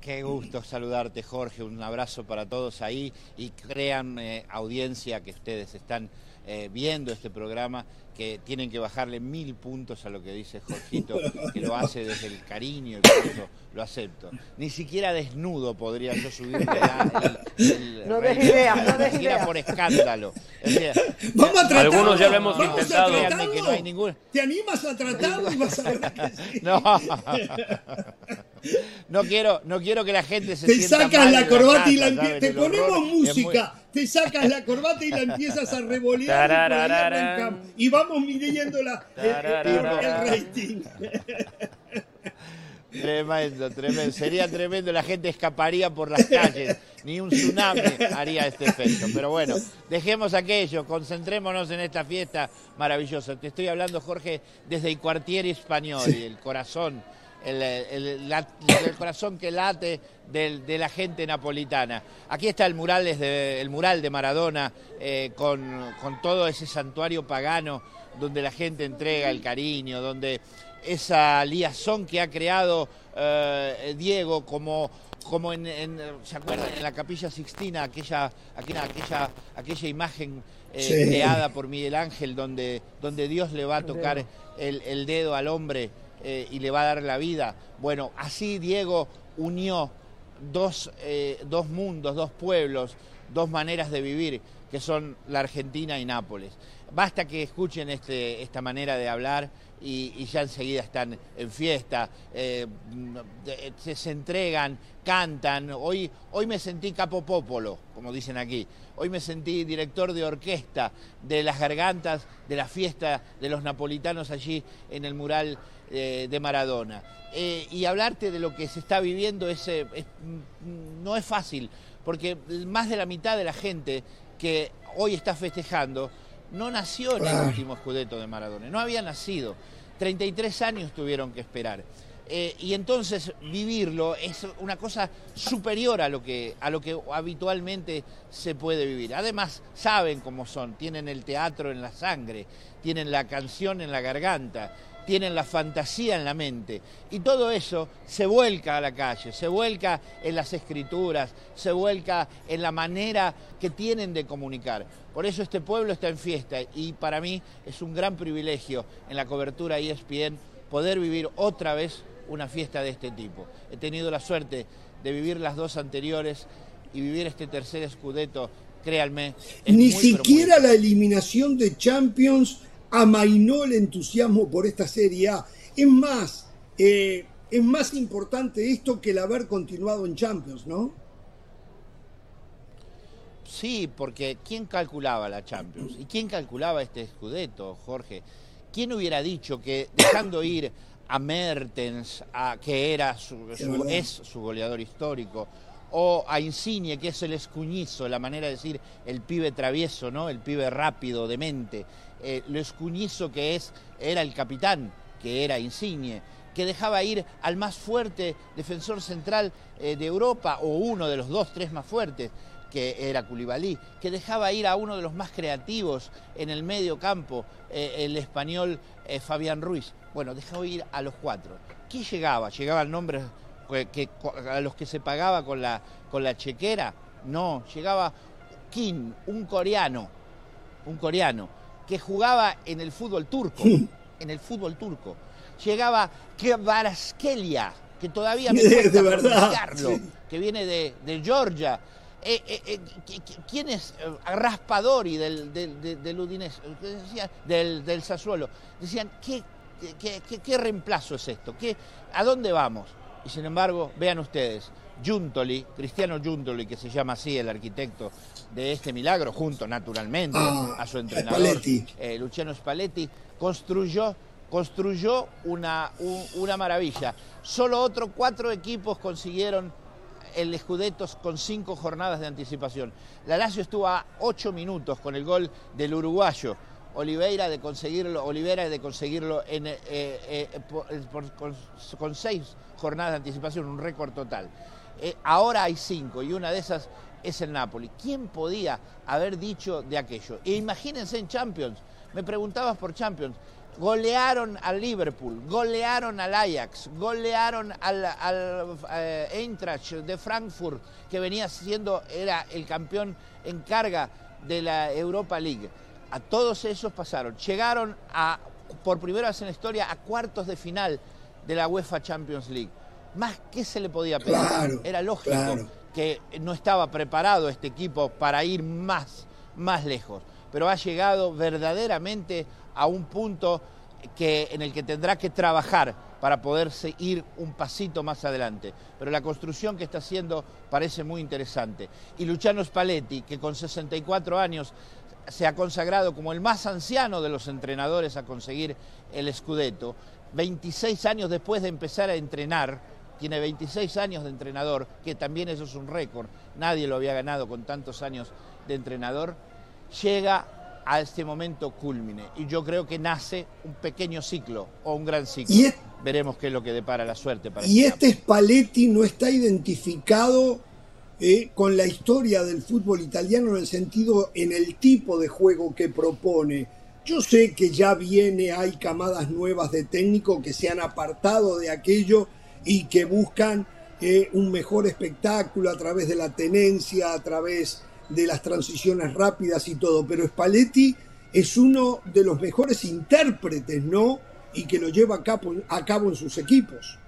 Qué gusto saludarte, Jorge. Un abrazo para todos ahí y crean eh, audiencia que ustedes están eh, viendo este programa, que tienen que bajarle mil puntos a lo que dice Jorgito, que lo hace desde el cariño y por eso lo acepto. Ni siquiera desnudo podría yo subirle la- el, el No des ideas, no ni des siquiera ideas. por escándalo. O sea, Vamos a tratarlo. Algunos ya lo hemos Vamos a intentado. tratarlo. Que no hay ningún- ¿Te animas a tratarlo y vas a ver que sí? No. No quiero, no quiero que la gente se Te sienta sacas mal la corbata y la te ponemos música, te sacas la corbata y la empiezas a revolear y vamos midiendo la, el, el- el rating. Tremendo, tremendo. Sería tremendo, la gente escaparía por las calles. Ni un tsunami haría este efecto. Pero bueno, dejemos aquello, concentrémonos en esta fiesta maravillosa. Te estoy hablando, Jorge, desde el Quartieri Español, el corazón, el, el- la- el corazón que late de la gente napolitana. Aquí está el mural, desde, el mural de Maradona, eh, con, con todo ese santuario pagano donde la gente entrega el cariño, donde esa liazón que ha creado eh, Diego como, como en, en- ¿se acuerdan? En la capilla Sixtina, aquella, aquella, aquella, aquella imagen eh, Sí. creada por Miguel Ángel donde, donde Dios le va a tocar el, el dedo al hombre eh, y le va a dar la vida. Bueno, así Diego unió dos, eh, dos mundos, dos pueblos, dos maneras de vivir, que son la Argentina y Nápoles. Basta que escuchen este, esta manera de hablar y, ya enseguida están en fiesta, eh, se, entregan, cantan. Hoy, hoy me sentí capo popolo, como dicen aquí. Hoy me sentí director de orquesta de las gargantas de la fiesta de los napolitanos allí en el mural eh, de Maradona. Eh, y hablarte de lo que se está viviendo es, eh, es- mm, no es fácil, porque más de la mitad de la gente que hoy está festejando no nació en el Claro. último escudeto de Maradona, no había nacido. 33 años tuvieron que esperar. Eh, y entonces vivirlo es una cosa superior a lo, que, a lo que habitualmente se puede vivir. Además, saben cómo son, tienen el teatro en la sangre, tienen la canción en la garganta, tienen la fantasía en la mente. Y todo eso se vuelca a la calle, se vuelca en las escrituras, se vuelca en la manera que tienen de comunicar. Por eso este pueblo está en fiesta y para mí es un gran privilegio en la cobertura E ESPN poder vivir otra vez una fiesta de este tipo. He tenido la suerte de vivir las dos anteriores y vivir este tercer escudeto, créanme. es Ni muy, pero muy siquiera la eliminación de Champions amainó el entusiasmo por esta Serie A. Es más, eh, es más importante esto que el haber continuado en Champions, ¿no? Sí, porque ¿quién calculaba la Champions? ¿Y quién calculaba este Scudetto, Jorge? ¿Quién hubiera dicho que dejando ir a Mertens, a, que era su, su- es su goleador histórico, o a Insigne, que es el escuñizo, la manera de decir el pibe travieso, ¿no? El pibe rápido, demente, eh, lo escuñizo que es, era el capitán, que era Insigne, que dejaba ir al más fuerte defensor central eh, de Europa, o uno de los dos, tres más fuertes, que era Koulibaly, que dejaba ir a uno de los más creativos en el medio campo, eh, el español Fabián Ruiz. Bueno, dejaba ir a los cuatro. ¿Qué llegaba? ¿Llegaban nombres que- a los que se pagaba con la, con la chequera? No, llegaba Kim, un coreano, un coreano, que jugaba en el fútbol turco, en el fútbol turco. Llegaba Kvaratskhelia, que todavía me cuesta de verdad, sí. que viene de, de Georgia. Eh, eh, eh, qui- qui- ¿Quién es eh, Raspadori del, del, del- del Udinese? ¿Qué decía? Del, del Sassuolo? Decían, ¿qué, qué, qué- qué reemplazo es esto? ¿Qué, ¿A dónde vamos? Y sin embargo, vean ustedes, Giuntoli, Cristiano Giuntoli, que se llama así el arquitecto de este milagro, junto naturalmente Ah, a su entrenador, Spalletti. eh, Luciano Spalletti, construyó, construyó una, un- una maravilla. Solo otros cuatro equipos consiguieron el Scudetto con cinco jornadas de anticipación. La Lazio estuvo a ocho minutos con el gol del uruguayo. Oliveira de conseguirlo, Olivera de conseguirlo en, eh, eh, por- por- con, con seis jornadas de anticipación, un récord total. Ahora hay cinco y una de esas es el Napoli. ¿Quién podía haber dicho de aquello? E imagínense en Champions, me preguntabas por Champions, golearon al Liverpool, golearon al Ajax, golearon al, al eh, Eintracht de Frankfurt, que venía siendo, era el campeón en carga de la Europa League. A todos esos pasaron, llegaron a, por primera vez en la historia a cuartos de final de la UEFA Champions League. Más que se le podía pedir. Claro, Era lógico claro. Que no estaba preparado este equipo para ir más, más lejos, pero ha llegado verdaderamente a un punto que, en el que tendrá que trabajar para poderse ir un pasito más adelante. Pero la construcción que está haciendo parece muy interesante. Y Luciano Spalletti, que con 64 años se ha consagrado como el más anciano de los entrenadores a conseguir el Scudetto, 26 años después de empezar a entrenar, tiene 26 años de entrenador, que también eso es un récord, nadie lo había ganado con tantos años de entrenador, llega a este momento culmine. Y yo creo que nace un pequeño ciclo o un gran ciclo. Y es- Veremos qué es lo que depara la suerte para Y este este Spalletti no está identificado eh, con la historia del fútbol italiano en el sentido, en el tipo de juego que propone. Yo sé que ya viene, hay camadas nuevas de técnico que se han apartado de aquello y que buscan eh, un mejor espectáculo a través de la tenencia, a través de las transiciones rápidas y todo. Pero Spalletti es uno de los mejores intérpretes, ¿no? Y que lo lleva a cabo, en sus equipos.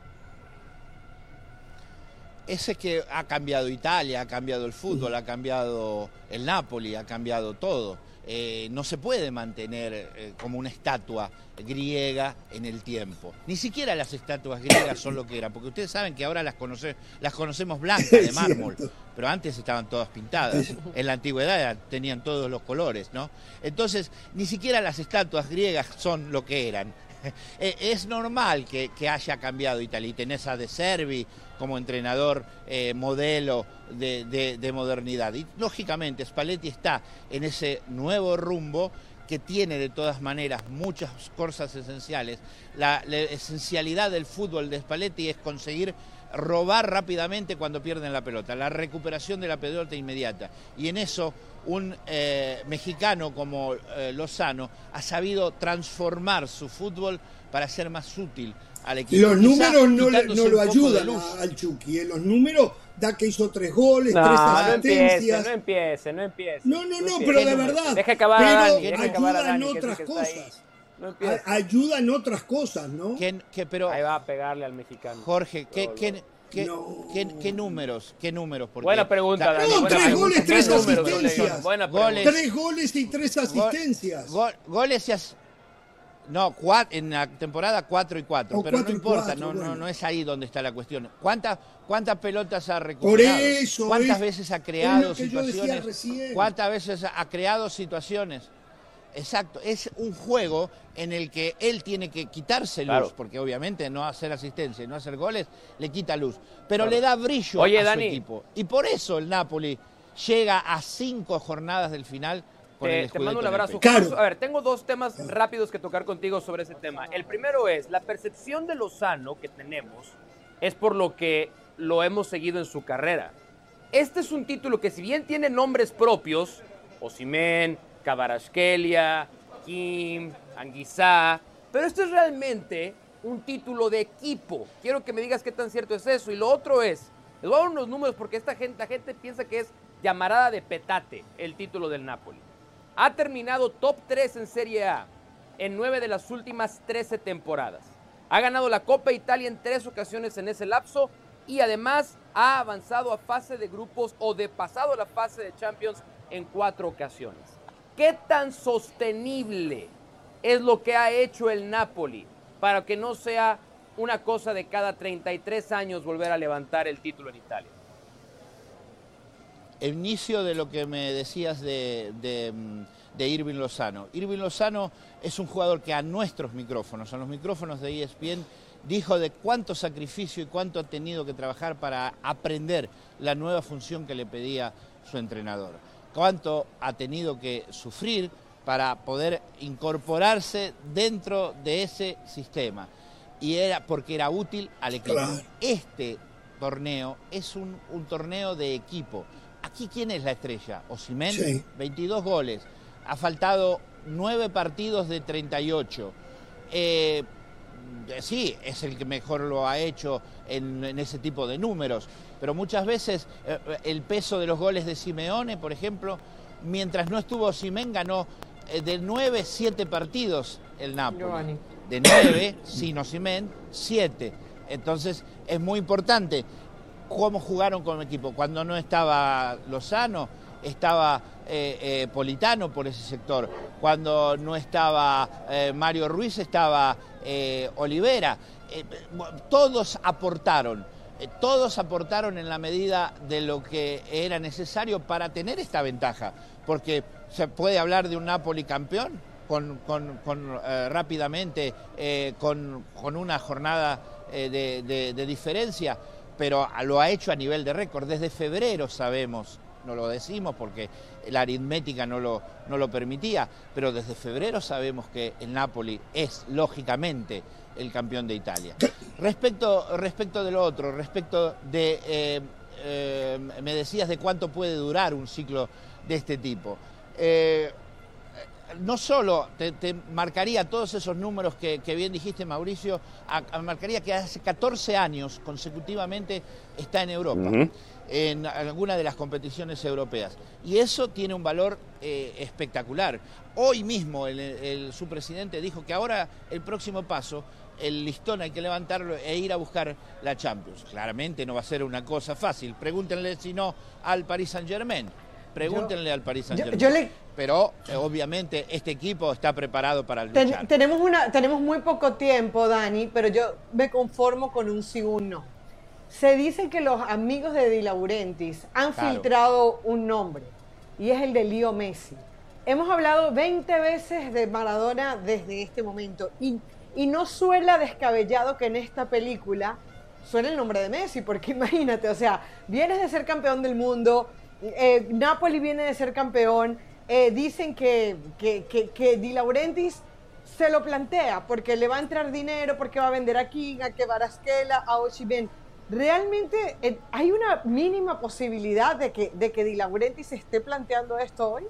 Ese que ha cambiado Italia, ha cambiado el fútbol, ha cambiado el Napoli, ha cambiado todo. Eh, no se puede mantener eh, como una estatua griega en el tiempo. Ni siquiera las estatuas griegas son lo que eran, porque ustedes saben que ahora las, conoce- las conocemos blancas de mármol, pero antes estaban todas pintadas. En la antigüedad tenían todos los colores, ¿no? Entonces, ni siquiera las estatuas griegas son lo que eran. Eh, es normal que, haya cambiado Italia. Y tenés a De Servi como entrenador eh, modelo de, de- de modernidad. Y lógicamente Spalletti está en ese nuevo rumbo que tiene de todas maneras muchas cosas esenciales. La, la esencialidad del fútbol de Spalletti es conseguir robar rápidamente cuando pierden la pelota, la recuperación de la pelota inmediata. Y en eso un eh, mexicano como eh, Lozano ha sabido transformar su fútbol para ser más útil al equipo. Los Quizá números no, le- quitándose no lo ayudan a- al Chucky. ¿eh? Los números da que hizo tres goles, No, tres no empiece, asistencias. no empiece, no empiece. No, no, no, pero de ¿Qué verdad. Deja acabar pero a Dani, deja acabar a ayuda en Dani, que es el otras que cosas. No A- empiece. ayuda en otras cosas, ¿no? ¿Qué- qué- pero, Ahí va a pegarle al mexicano. Jorge, ¿qué, No, qué- no. qué- No. qué- qué números? ¿Qué números? Porque Buena pregunta, la- Dani. No, buena tres pregunta. goles, tres asistencias. Buena Goles. Tres goles y tres asistencias. Gol- goles y as- No, en la temporada 4 y 4, pero no importa, no, no, no es ahí donde está la cuestión. ¿Cuántas, cuántas pelotas ha recuperado? Por eso, ¿Cuántas veces ha creado situaciones? ¿Cuántas veces ha creado situaciones? Exacto, es un juego en el que él tiene que quitarse luz, porque obviamente no hacer asistencia y no hacer goles le quita luz, pero le da brillo a su equipo. Y por eso el Napoli llega a cinco jornadas del final con te, el te mando un abrazo. A ver, tengo dos temas rápidos que tocar contigo sobre ese tema. El primero es, la percepción de Lozano que tenemos es por lo que lo hemos seguido en su carrera. Este es un título que si bien tiene nombres propios, Osimen, Cabarasquelia, Kim, Anguizá, pero esto es realmente un título de equipo. Quiero que me digas qué tan cierto es eso. Y lo otro es, les voy a dar unos números porque esta gente, la gente piensa que es llamarada de petate el título del Napoli. Ha terminado top 3 en Serie A en 9 de las últimas 13 temporadas. Ha ganado la Copa Italia en tres ocasiones en ese lapso y además ha avanzado a fase de grupos o de pasado a la fase de Champions en cuatro ocasiones. ¿Qué tan sostenible es lo que ha hecho el Napoli para que no sea una cosa de cada 33 años volver a levantar el título en Italia? El inicio de lo que me decías de, de, Irving Lozano. Irving Lozano es un jugador que a nuestros micrófonos, a los micrófonos de ESPN, dijo de cuánto sacrificio y cuánto ha tenido que trabajar para aprender la nueva función que le pedía su entrenador cuánto ha tenido que sufrir para poder incorporarse dentro de ese sistema. Y era porque era útil al equipo. Este torneo es un, torneo de equipo. Aquí, ¿quién es la estrella? Osimen, 22 goles. Ha faltado 9 partidos de 38. Eh, sí, es el que mejor lo ha hecho en, ese tipo de números, pero muchas veces eh, el peso de los goles de Simeone, por ejemplo, mientras no estuvo Simen, ganó eh, de 9, 7 partidos el Napoli. De 9, sin Simen, 7. Entonces es muy importante cómo jugaron con el equipo. Cuando no estaba Lozano, estaba eh, Politano por ese sector. Cuando no estaba Mario Ruiz, estaba Olivera. todos aportaron. Eh, todos aportaron en la medida de lo que era necesario para tener esta ventaja, porque se puede hablar de un Napoli campeón eh, rápidamente, eh, con, una jornada de, diferencia, pero lo ha hecho a nivel de récord. Desde febrero sabemos, no lo decimos porque la aritmética no lo, no lo permitía, pero desde febrero sabemos que el Napoli es, lógicamente, el campeón de Italia. Respecto, respecto de lo otro, respecto de, eh, eh, me decías de cuánto puede durar un ciclo de este tipo. Eh, no solo te, marcaría todos esos números que, bien dijiste, Mauricio, marcaría que hace 14 años consecutivamente está en Europa en alguna de las competiciones europeas. Y eso tiene un valor eh, espectacular. Hoy mismo el, su presidente dijo que ahora el próximo paso, el listón hay que levantarlo e ir a buscar la Champions. Claramente no va a ser una cosa fácil. Pregúntenle si no al Paris Saint Germain. Pregúntenle al Paris Saint Germain. Pero eh, obviamente este equipo está preparado para luchar. tenemos, una, tenemos muy poco tiempo, Dani, pero yo me conformo con un sí o un no. Se dice que los amigos de Di Laurentiis han filtrado un nombre y es el de Leo Messi. Hemos hablado 20 veces de Maradona desde este momento y, y no suena descabellado que en esta película suene el nombre de Messi, porque imagínate, o sea, vienes de ser campeón del mundo, eh, Napoli viene de ser campeón, eh, dicen que, que, que, Di Laurentiis se lo plantea porque le va a entrar dinero, porque va a vender a King, a a Oshiben ¿Realmente eh, hay una mínima posibilidad de que, de que Di Laurenti se esté planteando esto hoy?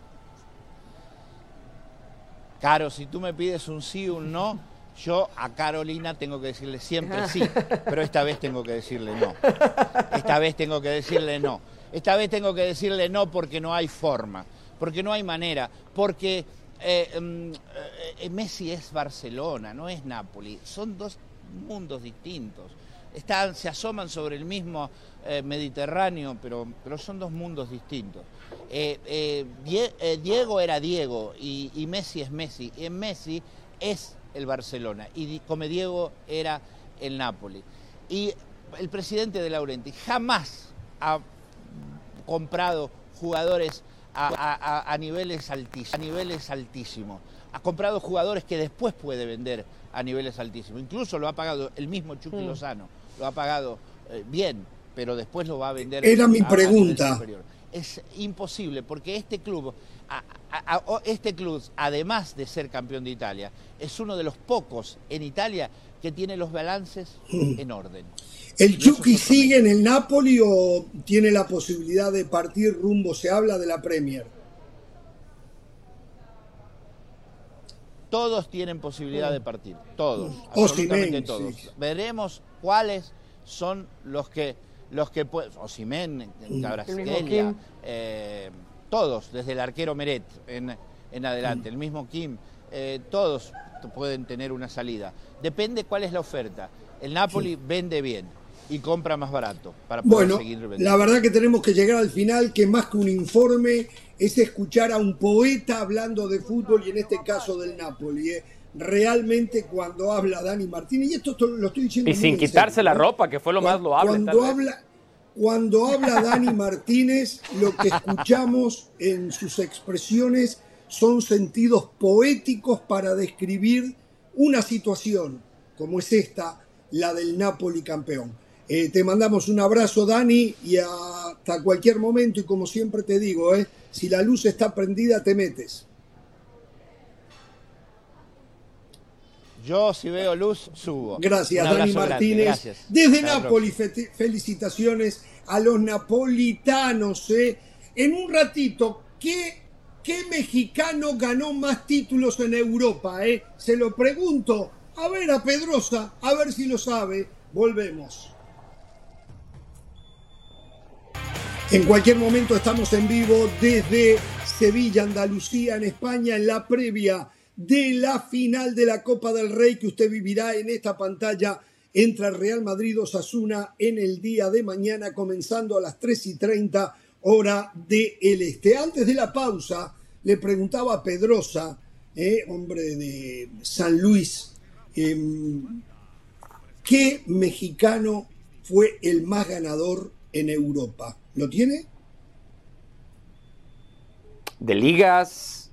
Caro, si tú me pides un sí o un no, yo a Carolina tengo que decirle siempre sí, pero esta vez tengo que decirle no. Esta vez tengo que decirle no. Esta vez tengo que decirle no porque no hay forma, porque no hay manera, porque eh, mm, eh, Messi es Barcelona, no es Nápoles. Son dos mundos distintos se asoman sobre el mismo eh, Mediterráneo, pero, pero son dos mundos distintos. Eh, eh, Diego era Diego y, Messi es Messi. Y Messi es el Barcelona y como Diego era el Napoli. Y el presidente de Laurenti jamás ha comprado jugadores a, niveles altísimos, a niveles altísimos. Ha comprado jugadores que después puede vender a niveles altísimos. Incluso lo ha pagado el mismo Chucky. Lozano, lo ha pagado bien, pero después lo va a vender. Era mi pregunta es imposible porque este club, este club, además de ser campeón de Italia, es uno de los pocos en Italia que tiene los balances mm. en orden. ¿El Chucky sigue en el Napoli o tiene la posibilidad de partir rumbo? Se habla de la Premier. Todos tienen posibilidad de partir, todos, absolutamente todos. Veremos cuáles son los que los que pueden, Osimen, Cabrasquelia, eh, todos, desde el arquero Meret en, en adelante, el mismo Kim, eh, todos pueden tener una salida. Depende cuál es la oferta. El Napoli vende bien y compra más barato para poder bueno, seguir vendiendo. La verdad que tenemos que llegar al final, que más que un informe es escuchar a un poeta hablando de fútbol y en este caso del Napoli. ¿eh? Realmente cuando habla Dani Martínez, y esto lo estoy diciendo... Y sin quitarse la ropa, que fue lo más loable. Cuando habla, cuando habla Dani Martínez, lo que escuchamos en sus expresiones son sentidos poéticos para describir una situación como es esta, la del Napoli campeón. Eh, te mandamos un abrazo, Dani, y hasta cualquier momento, y como siempre te digo, eh, si la luz está prendida, te metes. Yo si veo luz, subo. Gracias, Dani Martínez. Desde Nápoles, felicitaciones a los napolitanos. ¿eh? En un ratito, ¿qué, ¿qué, mexicano ganó más títulos en Europa? Eh? Se lo pregunto. A ver a Pedrosa, a ver si lo sabe. Volvemos. En cualquier momento estamos en vivo desde Sevilla, Andalucía, en España, en la previa de la final de la Copa del Rey que usted vivirá en esta pantalla entre Real Madrid Osasuna en el día de mañana, comenzando a las 3 y 30 hora del este. Antes de la pausa, le preguntaba a Pedrosa, eh, hombre de San Luis, em, ¿qué mexicano fue el más ganador en Europa? ¿Lo tiene? De ligas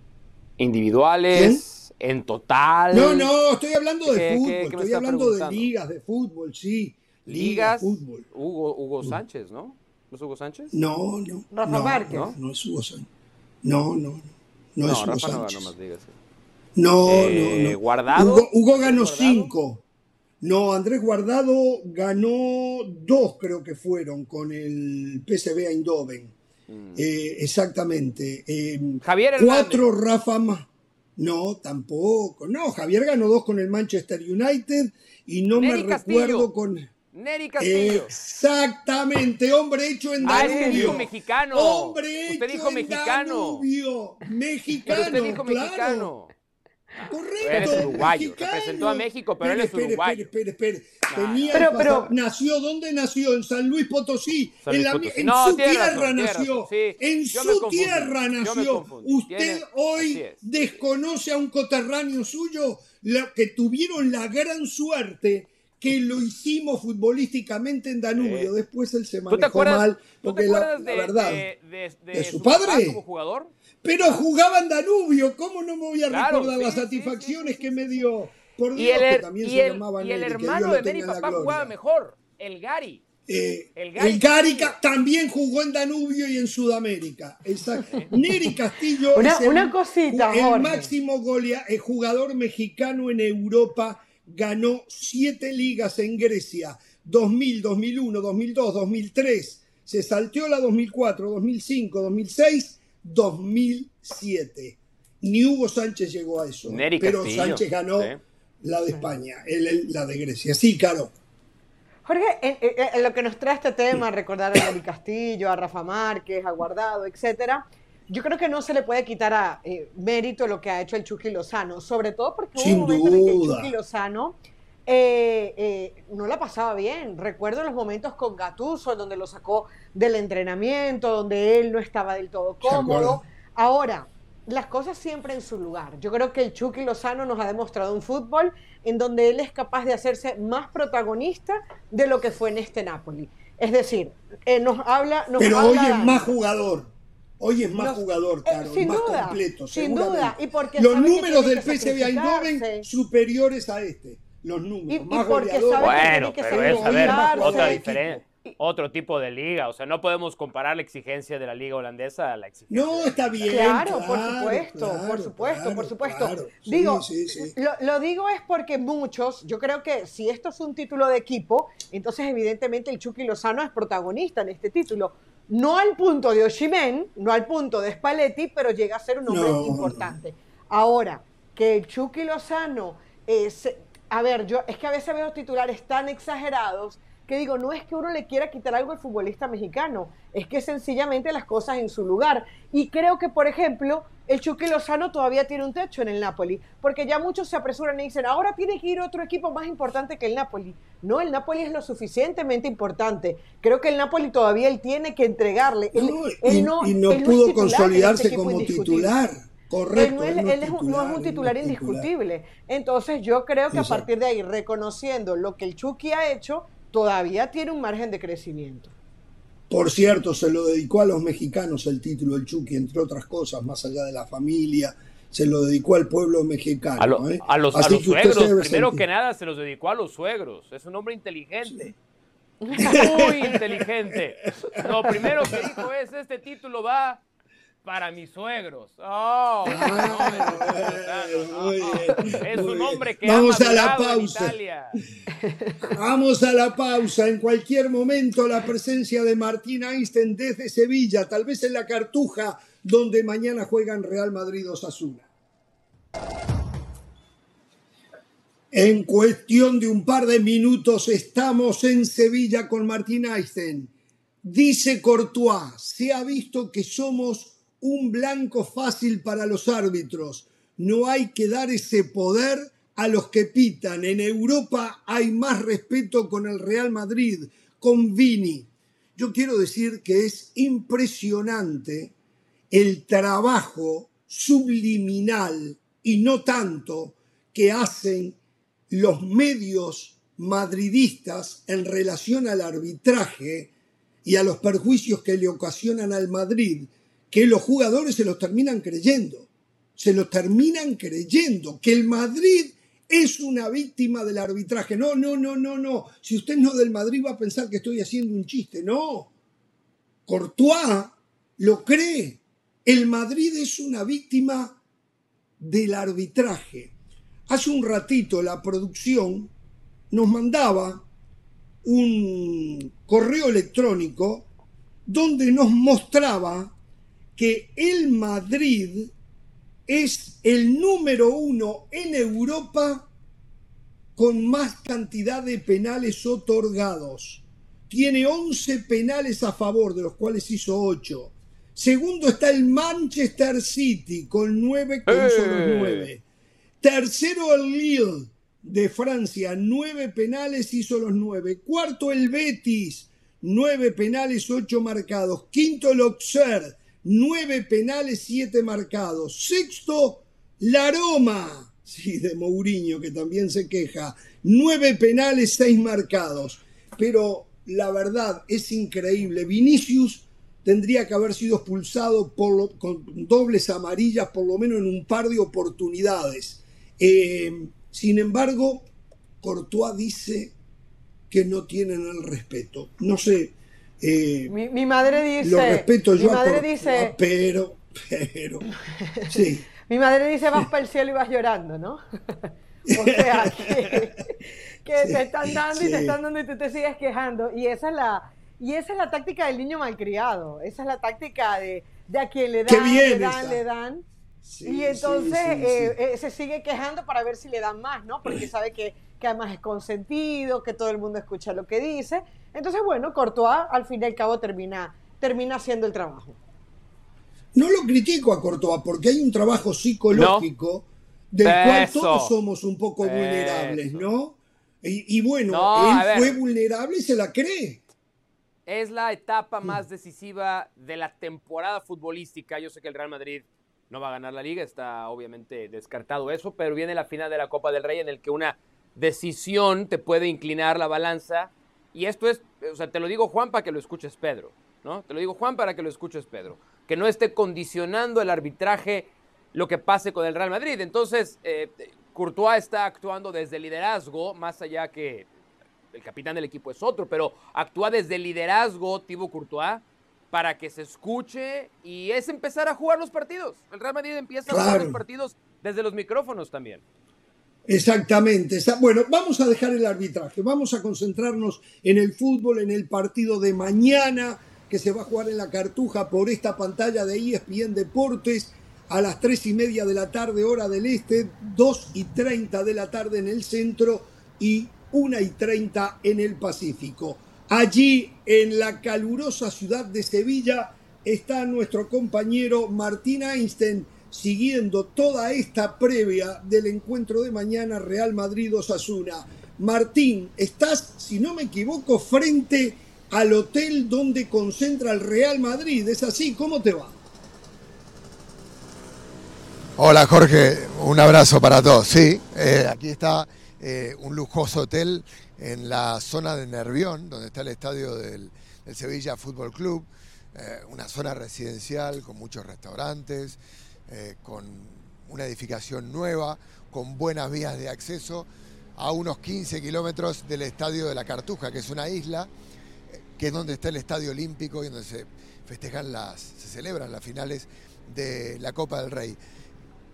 individuales en total. No, no, estoy hablando de fútbol, estoy hablando de ligas de fútbol, sí. Ligas, fútbol. Hugo, Hugo Sánchez, ¿no? ¿No es Hugo Sánchez? No, no. Rafa no, Márquez. No, no es Hugo Sánchez. No, no, no. No, es Hugo Rafa Sánchez. No, más ligas. No, eh, no, no. Guardado. Hugo, Hugo ganó cinco. No, Andrés Guardado ganó dos, creo que fueron, con el PSV Eindhoven. Mm. Eh, exactamente. Eh, Javier Hernández. Cuatro Rafa más. No, tampoco. No, Javier ganó dos con el Manchester United y no me recuerdo con. Neri Castillo. Exactamente, hombre hecho en ah, Danubio. usted dijo mexicano. Hombre usted dijo mexicano. Mexicano, usted dijo claro. mexicano. Correcto. Él es uruguayo, representó a México, pero él es uruguayo. Espere, espere, espere. Tenía pero, pero, nació, ¿dónde nació? En San Luis Potosí. San Luis en, la, en no, su tierra razón, nació. Sí, en su tierra nació. Usted hoy desconoce a un coterráneo suyo que tuvieron la gran suerte que lo hicimos futbolísticamente en Danubio. Después él se manejó mal. Porque la, de, verdad. De, de, de su padre? como jugador? Pero jugaba en Danubio, ¿cómo no me voy a recordar las satisfacciones que me dio? Por Dios, y el, que también y se el, llamaba y el Neri, hermano de Neri papá jugaba mejor, el Gary. Eh, el Gary, el Gary también jugó en Danubio y en Sudamérica. Exacto. Neri Castillo una, es el, una cosita, el máximo golea, el jugador mexicano en Europa. Ganó siete ligas en Grecia. 2000, 2001, 2002, 2003. Se salteó la 2004, 2005, 2006, 2007. Ni Hugo Sánchez llegó a eso. Neri pero Castillo, Sánchez ganó sí. la de España, el, el- la de Grecia. Sí, Caro. Jorge, en, en- en lo que nos trae este tema, recordar a Neri Castillo, a Rafa Márquez, a Guardado, etcétera, yo creo que no se le puede quitar a eh, mérito lo que ha hecho el Chucky Lozano, sobre todo porque Sin hubo un momento en el que el duda. Chucky Lozano eh, eh, no la pasaba bien. Recuerdo los momentos con Gatuso, donde lo sacó del entrenamiento, donde él no estaba del todo cómodo. Ahora, las cosas siempre en su lugar. Yo creo que el Chucky Lozano nos ha demostrado un fútbol en donde él es capaz de hacerse más protagonista de lo que fue en este Napoli. Es decir, eh, nos habla... Nos Pero habla hoy es más jugador. Hoy es más jugador, claro, sin más duda, completo. sin duda, y porque Los números del PSV Eindhoven superiores a este. Los números. Y- y más porque sabe que Bueno, tiene que pero es, a ver, otra diferencia. Otro tipo de liga, o sea, no podemos comparar la exigencia de la liga holandesa a la exigencia. No, está bien. Claro, por claro, supuesto, por supuesto, claro, por supuesto. Sí, Digo, sí, sí. Lo, lo digo es porque muchos, yo creo que si esto es un título de equipo, entonces evidentemente el Chucky Lozano es protagonista en este título. No al punto de Oshimen, no al punto de Spalletti, pero llega a ser un hombre No, importante. Ahora, que el Chucky Lozano, eh, se- a ver, yo es que a veces veo titulares tan exagerados que digo, no es que uno le quiera quitar algo al futbolista mexicano, es que sencillamente las cosas en su lugar. Y creo que, por ejemplo, el Chucky Lozano todavía tiene un techo en el Napoli, porque ya muchos se apresuran y dicen, ahora tiene que ir otro equipo más importante que el Napoli. No, el Napoli es lo suficientemente importante. Creo que el Napoli todavía él tiene que entregarle. Él, No, él y, no, y no él es pudo consolidarse este equipo como titular. Correcto. Él no es, él es un- no es un titular él no es indiscutible. Entonces yo creo que a partir de ahí, reconociendo lo que el Chucky ha hecho, todavía tiene un margen de crecimiento. Por cierto, se lo dedicó a los mexicanos el título, el Chucky, entre otras cosas, más allá de la familia, se lo dedicó al pueblo mexicano. A, lo- ¿eh? a los, a los suegros, primero sentir. que nada se los dedicó a los suegros. Es un hombre inteligente. Muy inteligente. Lo primero que dijo es, este título va para mis suegros. Oh, es un hombre que Vamos ha a la en pausa. Italia. Vamos a la pausa. En cualquier momento la presencia de Martín Einstein desde Sevilla, tal vez en la Cartuja, donde mañana juegan Real Madrid Osasuna. En cuestión de un par de minutos estamos en Sevilla con Martín Einstein. Dice Courtois, se ha visto que somos un blanco fácil para los árbitros. No hay que dar ese poder a los que pitan. En Europa hay más respeto con el Real Madrid, con Vini. Yo quiero decir que es impresionante el trabajo subliminal y no tanto que hacen los medios madridistas en relación al arbitraje y a los perjuicios que le ocasionan al Madrid, que los jugadores se los terminan creyendo, se los terminan creyendo, que el Madrid es una víctima del arbitraje. No, no, no, no, no. Si usted no es del Madrid va a pensar que estoy haciendo un chiste. No. Courtois lo cree. El Madrid es una víctima del arbitraje. Hace un ratito la producción nos mandaba un correo electrónico donde nos mostraba que el Madrid es el número uno en Europa con más cantidad de penales otorgados. Tiene 11 penales a favor, de los cuales hizo 8. Segundo está el Manchester City con 9 con ¡Eh! solo 9. Tercero el Lille de Francia, 9 penales, hizo los 9. Cuarto el Betis, 9 penales, 8 marcados. Quinto el Auxerre, 9 penales, 7 marcados. Sexto, la Roma, sí, de Mourinho, que también se queja. 9 penales, 6 marcados. Pero la verdad es increíble. Vinicius tendría que haber sido expulsado por con dobles amarillas por lo menos en un par de oportunidades. Eh, sin embargo, Courtois dice que no tienen el respeto. No sé, eh, Mi, mi madre dice. lo respeto mi yo a madre Courtois, dice. pero, pero, sí. Mi madre dice vas para el cielo y vas llorando, ¿no? o sea, que, que te están dando y Sí. te están dando y tú te sigues quejando. Y esa es la, y esa es la táctica del niño malcriado. Esa es la táctica de, de a quien le dan, bien le dan, esa. le dan. Sí, y entonces sí, sí, eh, sí. eh, se sigue quejando para ver si le dan más, ¿no? Porque sabe que, que además es consentido, que todo el mundo escucha lo que dice. Entonces, bueno, Courtois al fin y al cabo termina, termina haciendo el trabajo. No lo critico a Courtois porque hay un trabajo psicológico del cual todos somos un poco vulnerables. ¿no? Y, bueno, No, él fue vulnerable y se la cree. Es la etapa más decisiva de la temporada futbolística. Yo sé que el Real Madrid no va a ganar la liga, está obviamente descartado eso, pero viene la final de la Copa del Rey en el que una decisión te puede inclinar la balanza. Y esto es, o sea, te lo digo Juan para que lo escuches Pedro, ¿no? Te lo digo Juan para que lo escuches Pedro. Que no esté condicionando el arbitraje lo que pase con el Real Madrid. Entonces, eh, Courtois está actuando desde liderazgo, más allá que el capitán del equipo es otro, pero actúa desde liderazgo Thibaut Courtois para que se escuche y es empezar a jugar los partidos. El Real Madrid empieza a jugar los partidos desde los micrófonos también. Exactamente. Bueno, vamos a dejar el arbitraje, vamos a concentrarnos en el fútbol, en el partido de mañana que se va a jugar en la Cartuja por esta pantalla de ESPN Deportes a las tres y media de la tarde hora del este, 2 y 30 de la tarde en el centro y 1 y 30 en el Pacífico. Allí, en la calurosa ciudad de Sevilla, está nuestro compañero Martín Einstein siguiendo toda esta previa del encuentro de mañana Real Madrid-Osasuna. Martín, estás, si no me equivoco, frente al hotel donde concentra el Real Madrid. ¿Es así? ¿Cómo te va? Hola Jorge, un abrazo para todos. Sí, eh, aquí está eh, un lujoso hotel en la zona de Nervión, donde está el estadio del, Sevilla Fútbol Club, eh, una zona residencial con muchos restaurantes, eh, con una edificación nueva, con buenas vías de acceso a unos 15 kilómetros del estadio de la Cartuja, que es una isla, eh, que es donde está el estadio olímpico y donde se festejan las, se celebran las finales de la Copa del Rey.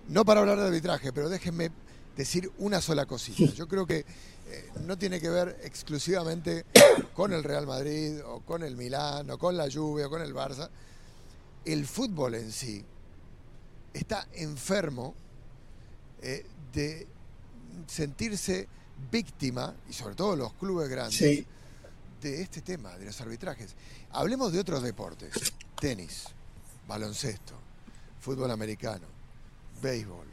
No para hablar de arbitraje, pero déjenme decir una sola cosita. Yo creo que eh, no tiene que ver exclusivamente con el Real Madrid o con el Milán o con la Juve o con el Barça. El fútbol en sí está enfermo eh, de sentirse víctima, y sobre todo los clubes grandes, Sí. de este tema, de los arbitrajes. Hablemos de otros deportes. Tenis, baloncesto, fútbol americano, béisbol,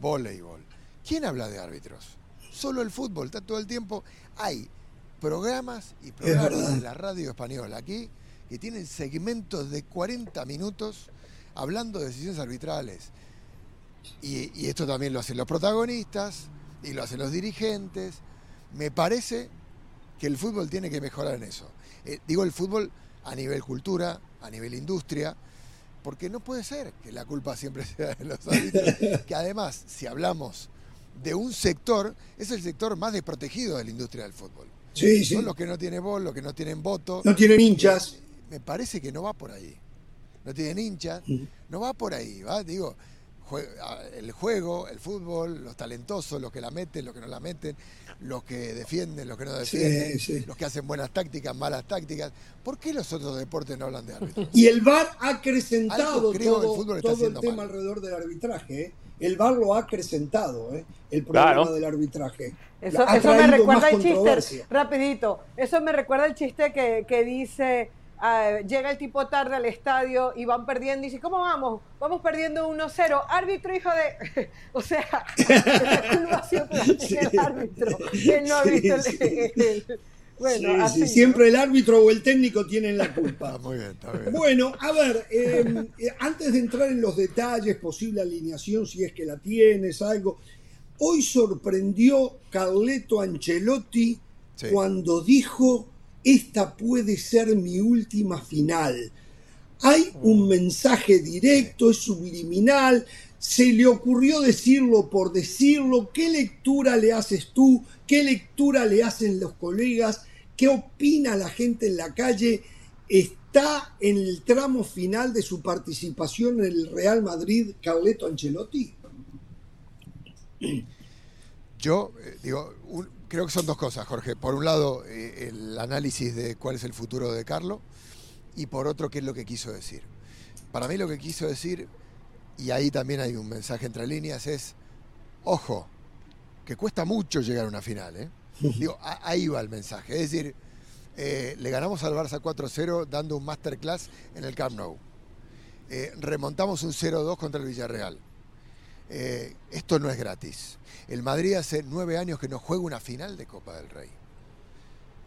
voleibol. ¿Quién habla de árbitros? Solo el fútbol, está todo el tiempo. Hay programas y programas de la radio española aquí que tienen segmentos de 40 minutos hablando de decisiones arbitrales. Y, y esto también lo hacen los protagonistas y lo hacen los dirigentes. Me parece que el fútbol tiene que mejorar en eso. Eh, digo el fútbol a nivel cultura, a nivel industria, porque no puede ser que la culpa siempre sea de los árbitros. que además, si hablamos de un sector, es el sector más desprotegido de la industria del fútbol. Sí, sí. Son los que no tienen voz, los que no tienen voto. No tienen hinchas. Me parece que no va por ahí. No tienen hinchas, no va por ahí, ¿va? Digo, el juego, el fútbol, los talentosos, los que la meten, los que no la meten, los que defienden, los que no defienden, sí. los que hacen buenas tácticas, malas tácticas. ¿Por qué los otros deportes no hablan de árbitros? Y el VAR ha acrecentado creo todo, el fútbol está todo el tema mal. alrededor del arbitraje. ¿eh? El VAR lo ha acrecentado, ¿eh? el problema Claro. del arbitraje. Eso, Ha eso me recuerda más el chiste, rapidito, eso me recuerda el chiste que, que dice, ah, llega el tipo tarde al estadio y van perdiendo y dice, ¿cómo vamos? Vamos perdiendo 1-0, árbitro hijo de... o sea, la culpa siempre la tiene el árbitro, él no ha Sí, visto el... sí. el- bueno, Sí, así, sí, ¿no? siempre el árbitro o el técnico tienen la culpa. muy bien, está bien. Bueno, a ver, eh, eh, antes de entrar en los detalles, posible alineación, si es que la tienes, algo. Hoy sorprendió Carleto Ancelotti Sí. cuando dijo, esta puede ser mi última final. Hay un mensaje directo, es subliminal, se le ocurrió decirlo por decirlo. ¿Qué lectura le haces tú? ¿Qué lectura le hacen los colegas? ¿Qué opina la gente en la calle? ¿Está en el tramo final de su participación en el Real Madrid Carleto Ancelotti? Yo eh, digo, un- creo que son dos cosas, Jorge. Por un lado, eh, el análisis de cuál es el futuro de Carlo y por otro, qué es lo que quiso decir. Para mí lo que quiso decir, y ahí también hay un mensaje entre líneas, es, ojo, que cuesta mucho llegar a una final. ¿eh? Digo, a- ahí va el mensaje. Es decir, eh, le ganamos al Barça 4-0 dando un masterclass en el Camp Nou. Eh, remontamos un 0-2 contra el Villarreal. eh, esto no es gratis. El Madrid hace nueve años que no juega una final de Copa del Rey.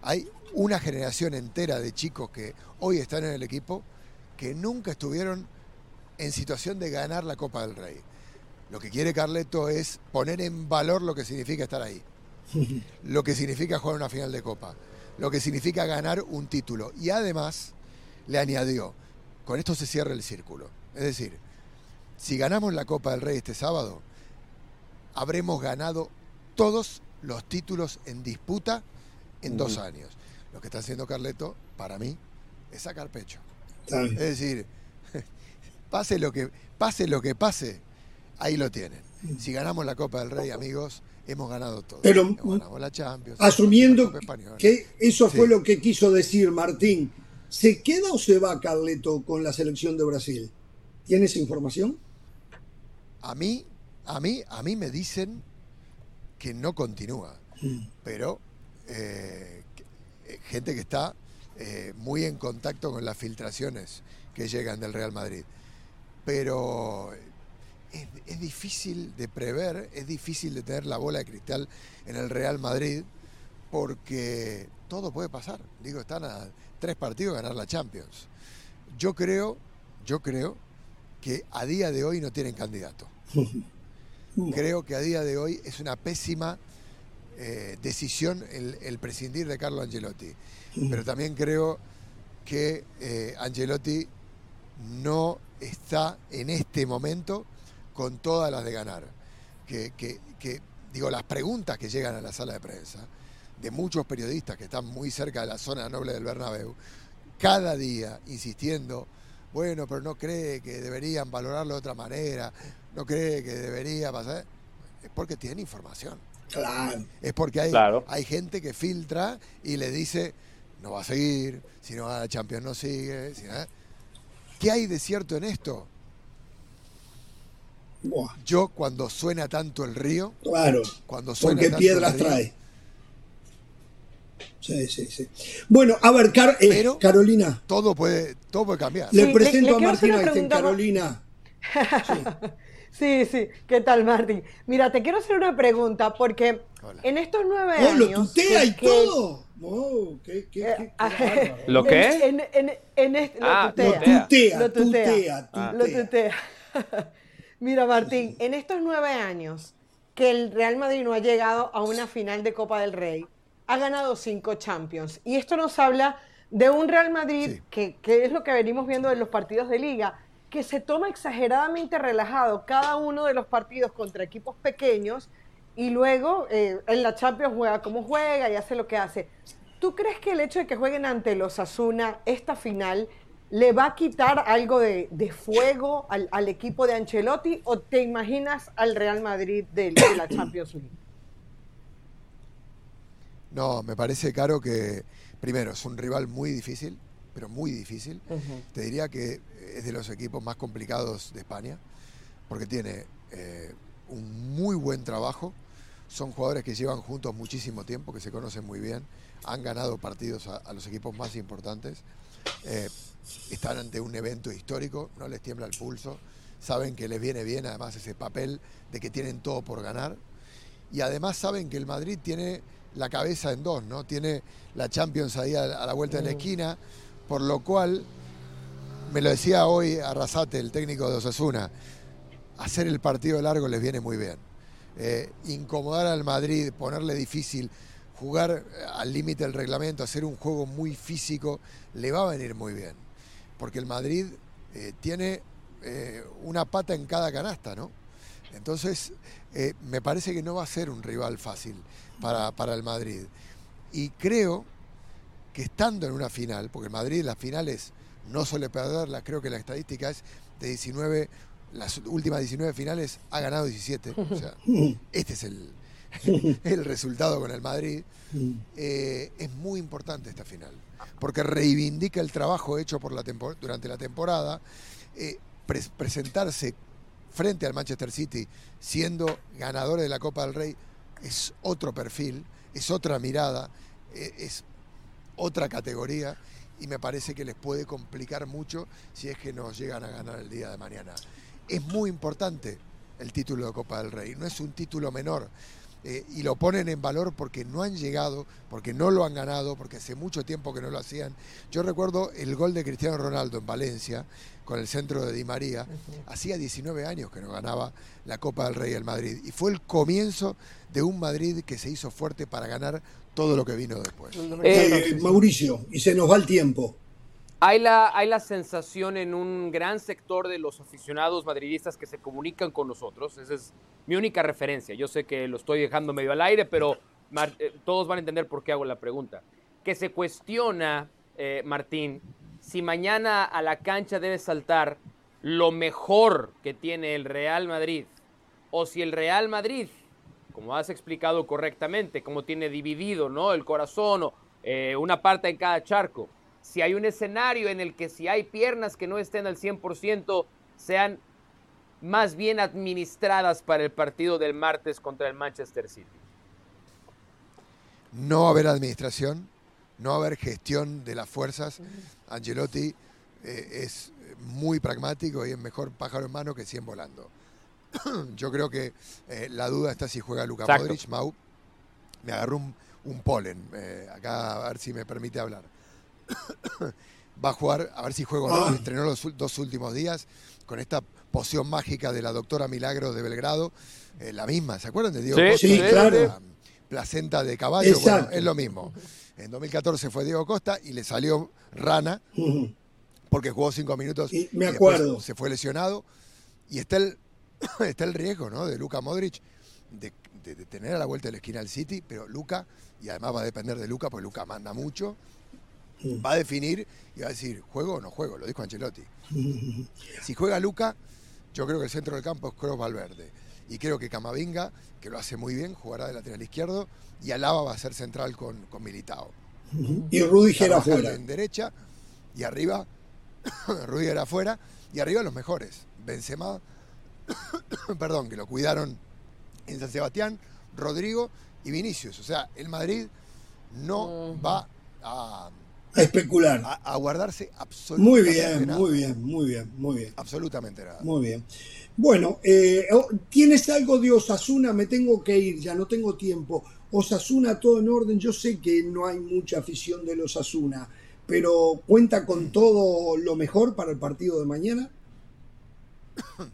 Hay una generación entera de chicos que hoy están en el equipo que nunca estuvieron en situación de ganar la Copa del Rey. Lo que quiere Carleto es poner en valor lo que significa estar ahí, lo que significa jugar una final de Copa, lo que significa ganar un título. Y además le añadió, con esto se cierra el círculo. Es decir, si ganamos la Copa del Rey este sábado, habremos ganado todos los títulos en disputa en dos años. Lo que está haciendo Carleto, para mí, es sacar pecho. Es decir, pase lo que pase lo que pase, ahí lo tienen. Si ganamos la Copa del Rey, amigos, hemos ganado todo. Pero ganado la Champions, asumiendo la que eso fue lo que quiso decir Martín, ¿se queda o se va Carleto con la selección de Brasil? ¿Tienes información? A mí, a mí, a mí me dicen que no continúa, pero eh, eh, gente que está eh, muy en contacto con las filtraciones que llegan del Real Madrid. Pero es, es difícil de prever, es difícil de tener la bola de cristal en el Real Madrid porque todo puede pasar. Digo, están a tres partidos de ganar la Champions. Yo creo, yo creo que a día de hoy no tienen candidato. Creo que a día de hoy es una pésima eh, decisión el, el prescindir de Carlo Angelotti. Pero también creo que eh, Angelotti no está en este momento con todas las de ganar. Que, que- que, digo, las preguntas que llegan a la sala de prensa de muchos periodistas que están muy cerca de la zona noble del Bernabéu, cada día insistiendo, bueno, pero no cree que deberían valorarlo de otra manera, no cree que debería pasar, es porque tienen información. Claro. Es porque hay, Claro. hay gente que filtra y le dice, no va a seguir, si no gana la Champions no sigue. si no- ¿Qué hay de cierto en esto? Buah, Yo cuando suena tanto el río, claro. cuando suena Porque tanto piedras el río, trae. Sí, sí, sí. Bueno, a ver, Car- eh, Pero- Carolina, todo puede, todo puede cambiar. le Sí, le- presento le a más. Carolina, Sí, sí. ¿Qué tal, Martín? Mira, te quiero hacer una pregunta porque Hola. en estos nueve oh, lo años... tutea que- y que- todo. Oh, qué, qué, eh, qué- qué ah. ¿Lo qué? En, en, en este, lo Ah, tutea. tutea. Tutea, Lo tutea. tutea, Ah. Lo tutea. tutea. Mira, Martín, en estos nueve años que el Real Madrid no ha llegado a una final de Copa del Rey, ha ganado cinco Champions. Y esto nos habla de un Real Madrid Sí. que, que es lo que venimos viendo en los partidos de liga, que se toma exageradamente relajado cada uno de los partidos contra equipos pequeños y luego eh, en la Champions juega como juega y hace lo que hace. ¿Tú crees que el hecho de que jueguen ante los Asuna esta final le va a quitar algo de, de fuego al, al equipo de Ancelotti o te imaginas al Real Madrid de, de la Champions League? No, me parece, Caro, que primero es un rival muy difícil, pero muy difícil. Te diría que es de los equipos más complicados de España, porque tiene eh, un muy buen trabajo. Son jugadores que llevan juntos muchísimo tiempo, que se conocen muy bien, han ganado partidos a, a los equipos más importantes. Eh, están ante un evento histórico, no les tiembla el pulso, saben que les viene bien además ese papel de que tienen todo por ganar y además saben que el Madrid tiene la cabeza en dos, ¿no? Tiene la Champions ahí a, a la vuelta de la esquina, por lo cual, me lo decía hoy Arrasate, el técnico de Osasuna, hacer el partido largo les viene muy bien. Eh, incomodar al Madrid, ponerle difícil, jugar eh, al límite del reglamento, hacer un juego muy físico, le va a venir muy bien. Porque el Madrid eh, tiene eh, una pata en cada canasta, ¿no? Entonces, me parece que no va a ser un rival fácil para, para el Madrid. Y creo que estando en una final, porque el Madrid las finales no suele perderlas, creo que la estadística es de 19, las últimas 19 finales ha ganado 17. O sea, este es el, el resultado con el Madrid. Eh, es muy importante esta final, porque reivindica el trabajo hecho por la durante la temporada, eh, pres- presentarse frente al Manchester City siendo ganador de la Copa del Rey es otro perfil, es otra mirada, eh, es otra categoría y me parece que les puede complicar mucho si es que nos llegan a ganar el día de mañana. Es muy importante el título de Copa del Rey. No es un título menor. Eh, y lo ponen en valor porque no han llegado, porque no lo han ganado, porque hace mucho tiempo que no lo hacían. Yo recuerdo el gol de Cristiano Ronaldo en Valencia con el centro de Di María. Hacía 19 años que no ganaba la Copa del Rey el Madrid. Y fue el comienzo de un Madrid que se hizo fuerte para ganar todo lo que vino después. Eh, Mauricio, y se nos va el tiempo. Hay la, hay la sensación en un gran sector de los aficionados madridistas que se comunican con nosotros. Esa es mi única referencia. Yo sé que lo estoy dejando medio al aire, pero eh, todos van a entender por qué hago la pregunta. Que se cuestiona, eh, Martín, si mañana a la cancha debe saltar lo mejor que tiene el Real Madrid, o si el Real Madrid, como has explicado correctamente, como tiene dividido ¿no? el corazón o eh, una parte en cada charco, si hay un escenario en el que si hay piernas que no estén al 100%, sean más bien administradas para el partido del martes contra el Manchester City. No va a haber administración, no va a haber gestión de las fuerzas. Angelotti eh, es muy pragmático y es mejor pájaro en mano que 100 volando. Yo creo que eh, la duda está si juega Luka Modric, Mau. Me agarró un, polen, eh, acá a ver si me permite hablar. va a jugar, a ver si juega o no, ah. entrenó los dos últimos días con esta poción mágica de la doctora Milagro de Belgrado, eh, la misma, ¿se acuerdan de Diego Costa? Sí, claro. placenta de caballo, bueno, es lo mismo. En 2014 fue Diego Costa y le salió rana porque jugó cinco minutos y, me acuerdo. se fue lesionado y está el, está el riesgo ¿no? de Luca Modric de, de, tener a la vuelta de la esquina al City, pero Luca, y además va a depender de Luca, porque Luca manda mucho, va a definir y va a decir, ¿juego o no juego? Lo dijo Ancelotti. Si juega Luca, yo creo que el centro del campo es Kroos Valverde. Y creo que Camavinga, que lo hace muy bien, jugará de lateral izquierdo y Alaba va a ser central con, con Militao. Y Rudiger afuera. En derecha y arriba, Rudiger afuera y arriba los mejores. Benzema, perdón, que lo cuidaron en San Sebastián, Rodrigo y Vinicius. O sea, el Madrid no va a a especular. A, guardarse absolutamente Muy bien, muy bien, muy bien, muy bien. Absolutamente nada. Muy bien. Bueno, eh, ¿tienes algo de Osasuna? Me tengo que ir, ya no tengo tiempo. Osasuna, todo en orden. Yo sé que no hay mucha afición de los Osasuna, pero ¿cuenta con todo lo mejor para el partido de mañana?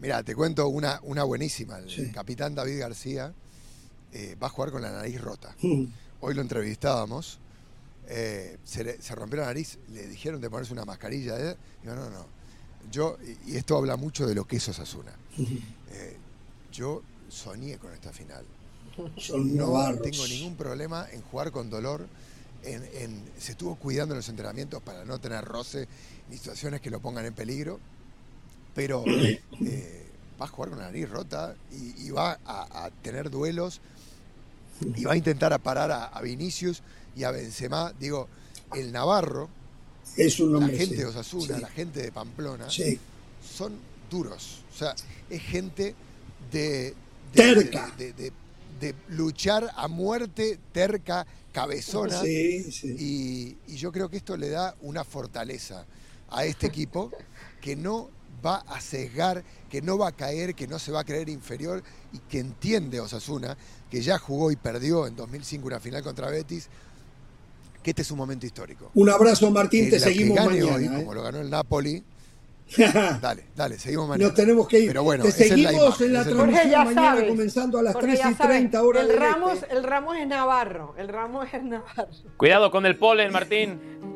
Mira, te cuento una, una buenísima. El capitán David García eh, va a jugar con la nariz rota. Mm. Hoy lo entrevistábamos eh, se, rompió la nariz, le dijeron de ponerse una mascarilla. ¿eh? no, no. Yo, y esto habla mucho de lo que es Osasuna. Eh, yo soñé con esta final. no tengo ningún problema en jugar con dolor. En, se estuvo cuidando los entrenamientos para no tener roce ni situaciones que lo pongan en peligro. Pero eh, va a jugar con la nariz rota y, va a, tener duelos y va a intentar parar a, a Vinicius y a Benzema, digo, el Navarro, es un la gente de Osasuna, la gente de Pamplona, son duros. O sea, es gente de, terca. De, luchar a muerte, terca, cabezona. Y, y yo creo que esto le da una fortaleza a este equipo que no va a sesgar, que no va a caer, que no se va a creer inferior y que entiende Osasuna, que ya jugó y perdió en 2005 una final contra Betis, que este es un momento histórico. Un abrazo, Martín, te seguimos mañana. Hoy, ¿eh? Como lo ganó el Napoli. dale, dale, seguimos mañana. Nos tenemos que ir. Pero bueno, te seguimos en la transmisión mañana comenzando a las 3 y 30 horas el Ramos, El Ramos es Navarro, el Ramos es Navarro. Cuidado con el polen, Martín.